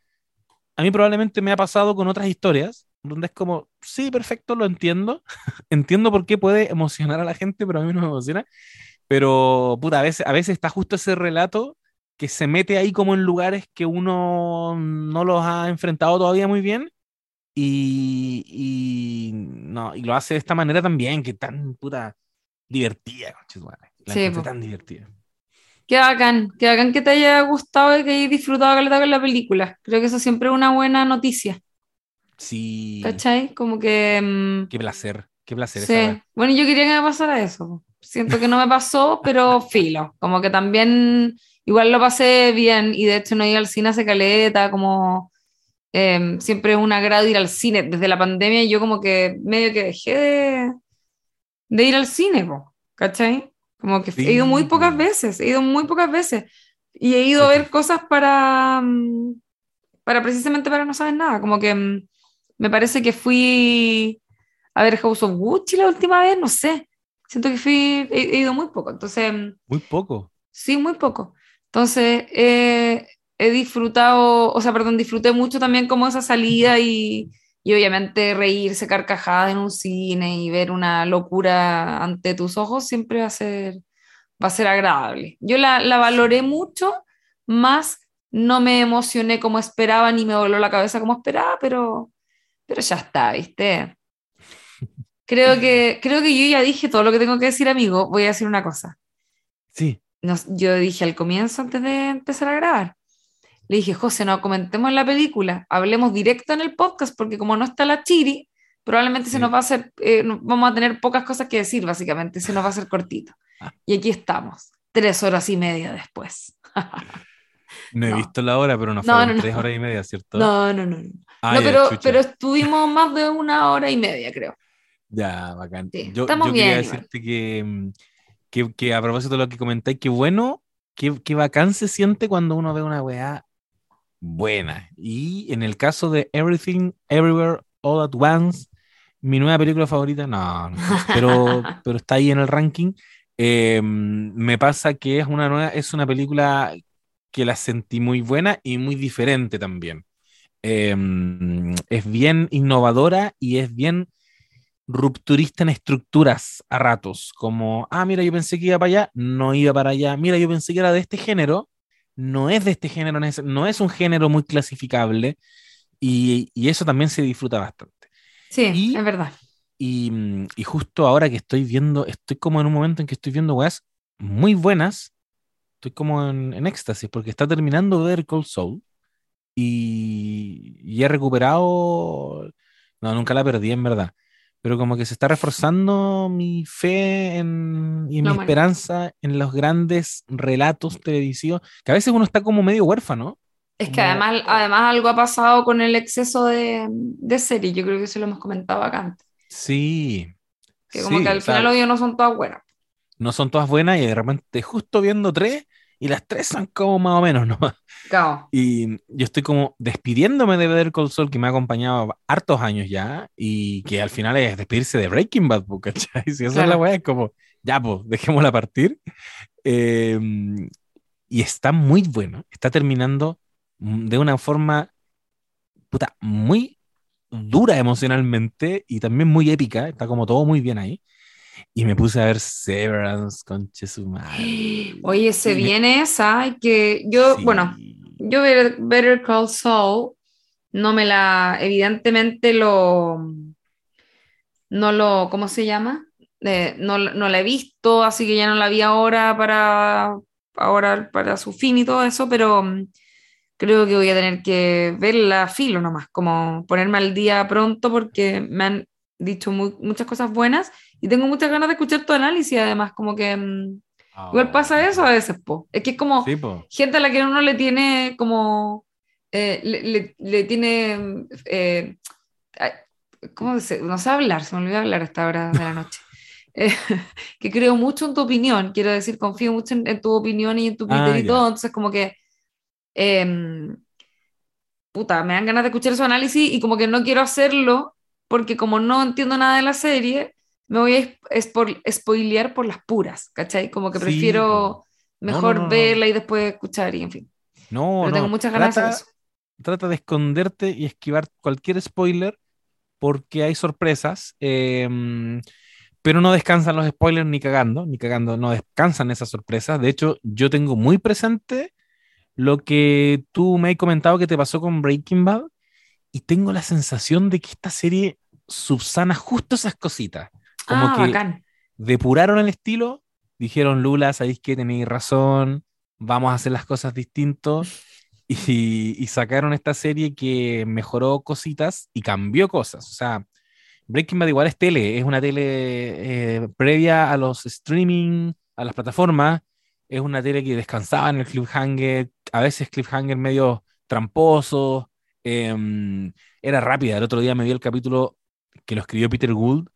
A mí probablemente me ha pasado con otras historias, donde es como, sí, perfecto, lo entiendo. entiendo por qué puede emocionar a la gente, pero a mí no me emociona. Pero, puta, a veces, a veces está justo ese relato que se mete ahí como en lugares que uno no los ha enfrentado todavía muy bien. Y, y, no, y lo hace de esta manera también, que tan puta divertida, la sí, tan divertida. Qué bacán, qué bacán que te haya gustado y que hayas disfrutado con la película. Creo que eso siempre es una buena noticia. Sí. ¿Cachai? Como que. Mm, qué placer, qué placer. Sí. Bueno, yo quería que me pasara eso. Siento que no me pasó, pero filo. Como que también. Igual lo pasé bien y de hecho no iba al cine hace caleta, como. Em, siempre es un agrado ir al cine. Desde la pandemia yo como que medio que dejé de, de ir al cine, ¿cachai? Como que he ido muy pocas veces, he ido muy pocas veces. Y he ido a ver cosas para, mm, para precisamente para no saber nada. Como que mm, me parece que fui a ver House of Gucci la última vez, no sé. Siento que fui, he, ido muy poco. Entonces. Mm, muy poco. Sí, muy poco. Entonces, he disfrutado, o sea, perdón, disfruté mucho también como esa salida y, y obviamente reírse carcajada en un cine y ver una locura ante tus ojos siempre va a ser, va a ser agradable. Yo la, la valoré mucho, más no me emocioné como esperaba ni me voló la cabeza como esperaba, pero, pero ya está, ¿viste? Creo que, creo que yo ya dije todo lo que tengo que decir, amigo. Voy a decir una cosa. Sí. yo dije al comienzo, antes de empezar a grabar, le dije, José, no comentemos la película, hablemos directo en el podcast, porque como no está la Chiri, probablemente se nos va a hacer, eh, vamos a tener pocas cosas que decir, básicamente, se nos va a hacer cortito. Ah. Y aquí estamos, tres horas y media después. no he visto la hora, pero no fueron tres horas y media, ¿cierto? No, no, no. no. pero, pero estuvimos más de una hora y media, creo. Ya, bacán. yo, estamos quería decirte que, que, que, a propósito de lo que comentáis, qué bueno, qué, qué bacán se siente cuando uno ve una weá buena. Y en el caso de Everything, Everywhere, All at Once, mi nueva película favorita, no, pero, pero está ahí en el ranking. Em, me pasa que es una nueva, es una película que la sentí muy buena y muy diferente también. Em, es bien innovadora y es bien rupturista en estructuras a ratos, como, ah, mira, yo pensé que iba para allá, no iba para allá, mira, yo pensé que era de este género, no es de este género, no es un género muy clasificable y, eso también se disfruta bastante. Sí, es verdad. Y, justo ahora que estoy viendo, estoy como en un momento en que estoy viendo weas muy buenas, estoy como en, éxtasis porque está terminando de ver Cold Soul y, y he recuperado, no, nunca la perdí en verdad pero como que se está reforzando mi fe en, y mi esperanza en los grandes relatos televisivos, que a veces uno está como medio huérfano. Es que además, además algo ha pasado con el exceso de, de series, yo creo que eso lo hemos comentado acá antes. Sí. Que como que al final hoy no son todas buenas. No son todas buenas y de repente justo viendo tres y las tres son como más o menos, ¿no? Claro. Y yo estoy como despidiéndome de Better Call Saul, que me ha acompañado hartos años ya, y que al final es despedirse de Breaking Bad, ¿cachai? Si eso es la weá, es como, ya, pues, dejémosla partir. Em, y está muy bueno, está terminando de una forma, puta, muy dura emocionalmente y también muy épica, está como todo muy bien ahí. Y me puse a ver Severance con madre. Oye, se viene esa, que yo, bueno, yo Better Call Saul no me la, evidentemente lo, no lo, ¿cómo se llama? Eh, no, no, la he visto, así que ya no la vi ahora para, ahora para su fin y todo eso, pero mm, creo que voy a tener que verla a filo nomás, como ponerme al día pronto porque me han dicho muchas cosas buenas y tengo muchas ganas de escuchar tu análisis, además, como que mm, igual pasa ah. eso a veces, po. Es que es como gente a la que uno le tiene como, eh, le, le, tiene, eh, ¿cómo se, no sé hablar, se me olvidó hablar a esta hora de la noche. Eh, que creo mucho en tu opinión, quiero decir, confío mucho en, tu opinión y en tu criterio ah, y todo, entonces como que, em, puta, me dan ganas de escuchar su análisis y como que no quiero hacerlo porque como no entiendo nada de la serie, me voy a spoilear por las puras, ¿cachai? Como que prefiero mejor verla y después escuchar y en fin. No, Pero tengo muchas ganas trata, de eso. Trata de esconderte y esquivar cualquier spoiler porque hay sorpresas. Em, pero no descansan los spoilers ni cagando, ni cagando, no descansan esas sorpresas. De hecho, yo tengo muy presente lo que tú me has comentado que te pasó con Breaking Bad y tengo la sensación de que esta serie subsana justo esas cositas. Como ah, que depuraron el estilo, dijeron, Lula, sabéis que tenéis razón, vamos a hacer las cosas distintos. Y, sacaron esta serie que mejoró cositas y cambió cosas. O sea, Breaking Bad igual es tele, es una tele eh, previa a los streaming, a las plataformas. Es una tele que descansaba en el cliffhanger, a veces cliffhanger medio tramposo. Em, era rápida. El otro día me vi el capítulo que lo escribió Peter Gould,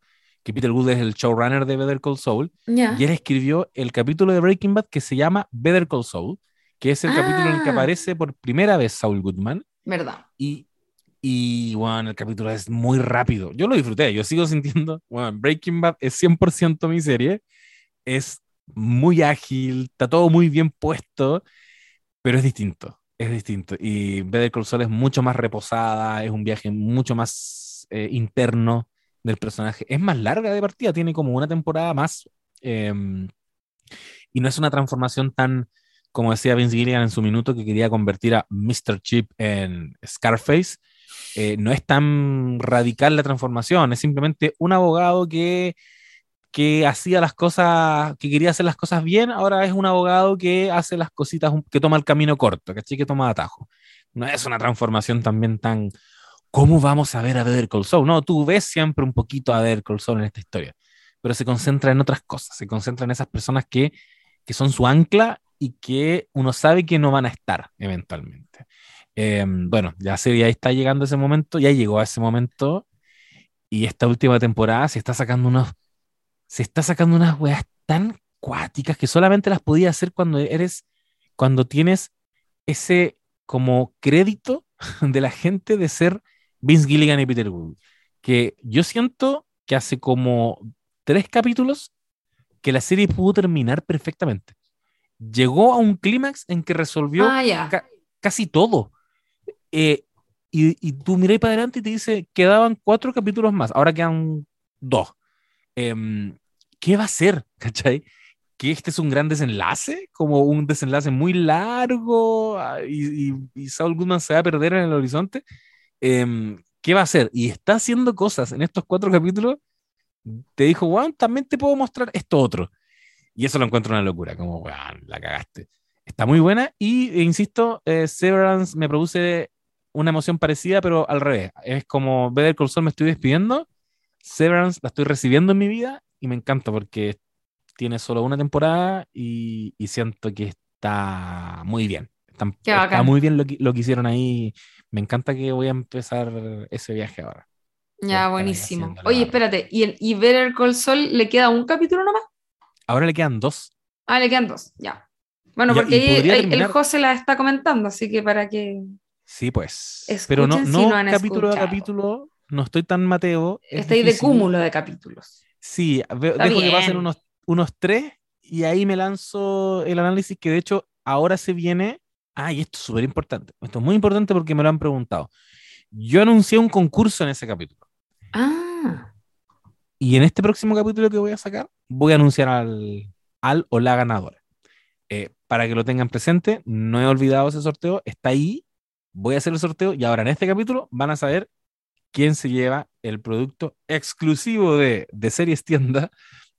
que Peter Gould es el showrunner de Better Call Saul, y él escribió el capítulo de Breaking Bad que se llama Better Call Saul, que es el capítulo en el que ah. aparece por primera vez Saul Goodman. ¿Verdad? Y, y bueno, el capítulo es muy rápido. Yo lo disfruté, yo sigo sintiendo, bueno, Breaking Bad es 100% mi serie, es muy ágil, está todo muy bien puesto, pero es distinto, es distinto. Y Better Call Saul es mucho más reposada, es un viaje mucho más eh, interno, del personaje. Es más larga de partida, tiene como una temporada más. Em, y no es una transformación tan, como decía Vince Gilligan en su minuto, que quería convertir a Mr. Chip en Scarface. Eh, no es tan radical la transformación, es simplemente un abogado que, que hacía las cosas, que quería hacer las cosas bien, ahora es un abogado que hace las cositas, que toma el camino corto, Que toma atajo. No es una transformación también tan ¿cómo vamos a ver a Better Call Saul? No, tú ves siempre un poquito a Better Call Saul en esta historia, pero se concentra en otras cosas, se concentra en esas personas que, que son su ancla y que uno sabe que no van a estar eventualmente. Em, bueno, ya, se, ya está llegando ese momento, ya llegó a ese momento y esta última temporada se está sacando unos, se está sacando unas weas tan cuáticas que solamente las podía hacer cuando eres, cuando tienes ese como crédito de la gente de ser Vince Gilligan y Peter Gould, que yo siento que hace como tres capítulos que la serie pudo terminar perfectamente. Llegó a un clímax en que resolvió ah, casi todo. Eh, y, tú miráis para adelante y te dice, quedaban cuatro capítulos más, ahora quedan dos. Em, ¿Qué va a ser? ¿Cachai? que este es un gran desenlace, como un desenlace muy largo ah, y, y, y Saul Goodman se va a perder en el horizonte. Em, ¿qué va a hacer? Y está haciendo cosas en estos cuatro capítulos. Te dijo, Juan, también te puedo mostrar esto otro. Y eso lo encuentro una locura, como, weón, la cagaste. Está muy buena y, e insisto, eh, Severance me produce una emoción parecida, pero al revés. Es como ver Call Saul me estoy despidiendo, Severance la estoy recibiendo en mi vida y me encanta porque tiene solo una temporada y, y siento que está muy bien. está, muy bien lo que, lo que hicieron ahí. Me encanta que voy a empezar ese viaje ahora. Ya, buenísimo. Oye, espérate, ¿y, el, ¿y Better Call Saul le queda un capítulo nomás? Ahora le quedan dos. Ah, le quedan dos, ya. Bueno, porque ahí, el José la está comentando, así que para que. Sí, pues. Pero no, no, capítulo a capítulo, no estoy tan mateo. Está ahí de cúmulo de capítulos. Sí, dejo que pasen unos, unos tres y ahí me lanzo el análisis que de hecho ahora se viene. Ah, y esto es súper importante. Esto es muy importante porque me lo han preguntado. Yo anuncié un concurso en ese capítulo. Ah. Y en este próximo capítulo que voy a sacar, voy a anunciar al, al o la ganadora. Eh, para que lo tengan presente, no he olvidado ese sorteo, está ahí, voy a hacer el sorteo y ahora en este capítulo van a saber quién se lleva el producto exclusivo de, de Series Tienda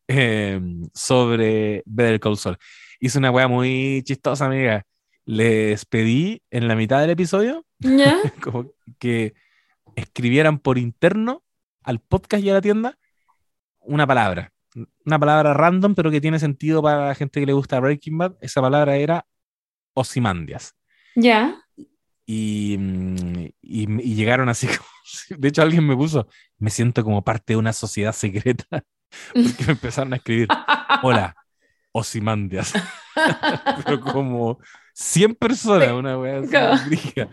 eh, sobre Better Call Saul. Hice una wea muy chistosa, amiga. Les pedí en la mitad del episodio como que escribieran por interno al podcast y a la tienda una palabra una palabra random, pero que tiene sentido para la gente que le gusta Breaking Bad. Esa palabra era Osimandias. Ya. Y, y, llegaron así. de hecho, alguien me puso, me siento como parte de una sociedad secreta, porque me empezaron a escribir, hola, Osimandias. pero como 100 personas, una wea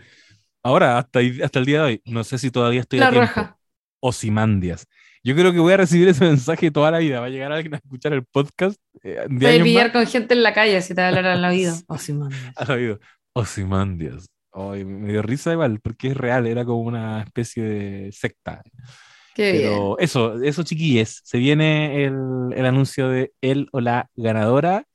Ahora, hasta, hasta el día de hoy, no sé si todavía estoy la a tiempo. Osimandias. Yo creo que voy a recibir ese mensaje toda la vida. Va a llegar alguien a escuchar el podcast. Eh, Voy a pillar con gente en la calle si te va a hablar al oído. Osimandias. Al oído. Osimandias. me dio risa igual, porque es real, era como una especie de secta. Qué Pero eso, eso chiquilles, se viene el, el, anuncio de él o la ganadora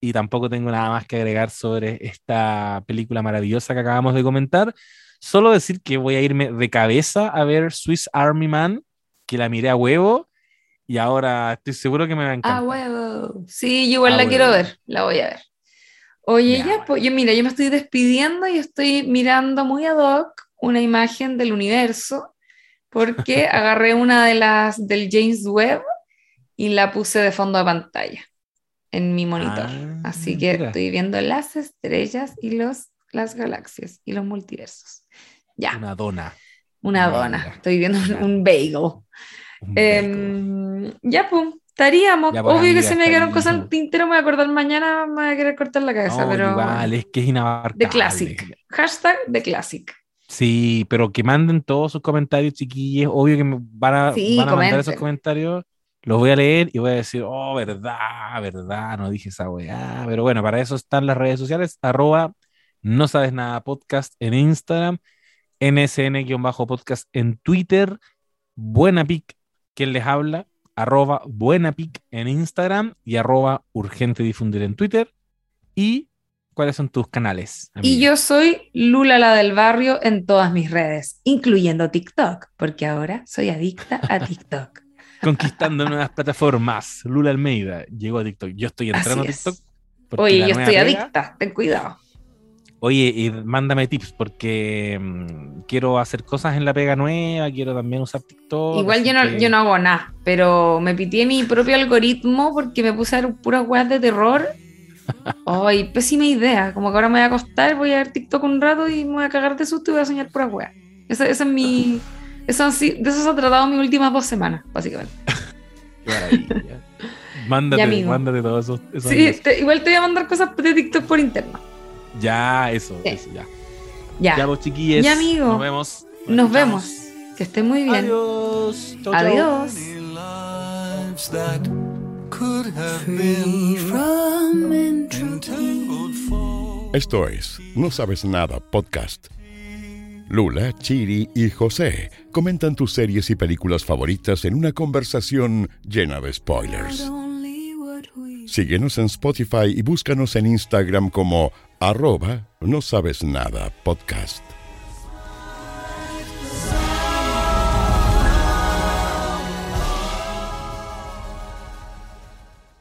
y tampoco tengo nada más que agregar sobre esta película maravillosa que acabamos de comentar. Solo decir que voy a irme de cabeza a ver Swiss Army Man que la miré a huevo y ahora estoy seguro que me va a encantar. A huevo. Sí, yo igual la quiero ver, la voy a ver. Oye, ya, pues, yo mira, yo me estoy despidiendo y estoy mirando muy ad hoc una imagen del universo porque agarré una de las del James Webb y la puse de fondo de pantalla en mi monitor. Ah, Así que estoy viendo las estrellas y los, las galaxias y los multiversos. Ya. Una dona. Una dona. Estoy viendo un, bagel. Em, ya, pues, estaríamos. Pues, Obvio que se me quedaron cosas al tintero, me voy a acordar mañana, me voy a querer cortar la cabeza, pero. Igual, es que es inabarcable. De Classic. Hashtag de Classic. Sí, pero que manden todos sus comentarios, chiquillos. Obvio que me van a, van a mandar esos comentarios. Los voy a leer y voy a decir, oh, verdad, verdad, no dije esa weá. Pero bueno, para eso están las redes sociales, arroba no sabes nada podcast en Instagram nsn-podcast en Twitter, Buena Pic, quien les habla, arroba Buena Pic en Instagram y arroba Urgente Difundir en Twitter. ¿Y cuáles son tus canales? Y yo soy Lula la del barrio en todas mis redes, incluyendo TikTok, porque ahora soy adicta a TikTok. Conquistando nuevas plataformas. Lula Almeida llegó a TikTok. Yo estoy entrando a TikTok. Oye, yo estoy adicta, ten cuidado. Oye, y mándame tips porque mm, quiero hacer cosas en la pega nueva, quiero también usar TikTok. Igual yo no, yo no hago nada, pero me pitié mi propio algoritmo porque me puse a ver puras weas de terror. Ay, pésima idea. Como que ahora me voy a acostar, voy a ver TikTok un rato y me voy a cagar de susto y voy a soñar puras weas. Esa, es mi. Eso, de eso se ha tratado mis últimas dos semanas, básicamente. Qué maravilla. mándate, mándate todo eso. sí, igual te voy a mandar cosas de TikTok por interno. Ya, eso, eso, ya. Ya. Ya, vos chiquillos. Ya, amigo. Nos vemos. Nos, vemos. Que esté muy bien. Adiós. Adiós. Esto es No Sabes Nada Podcast. Lula, Chiri y José comentan tus series y películas favoritas en una conversación llena de spoilers. Síguenos en Spotify y búscanos en Instagram como arroba no sabes nada podcast.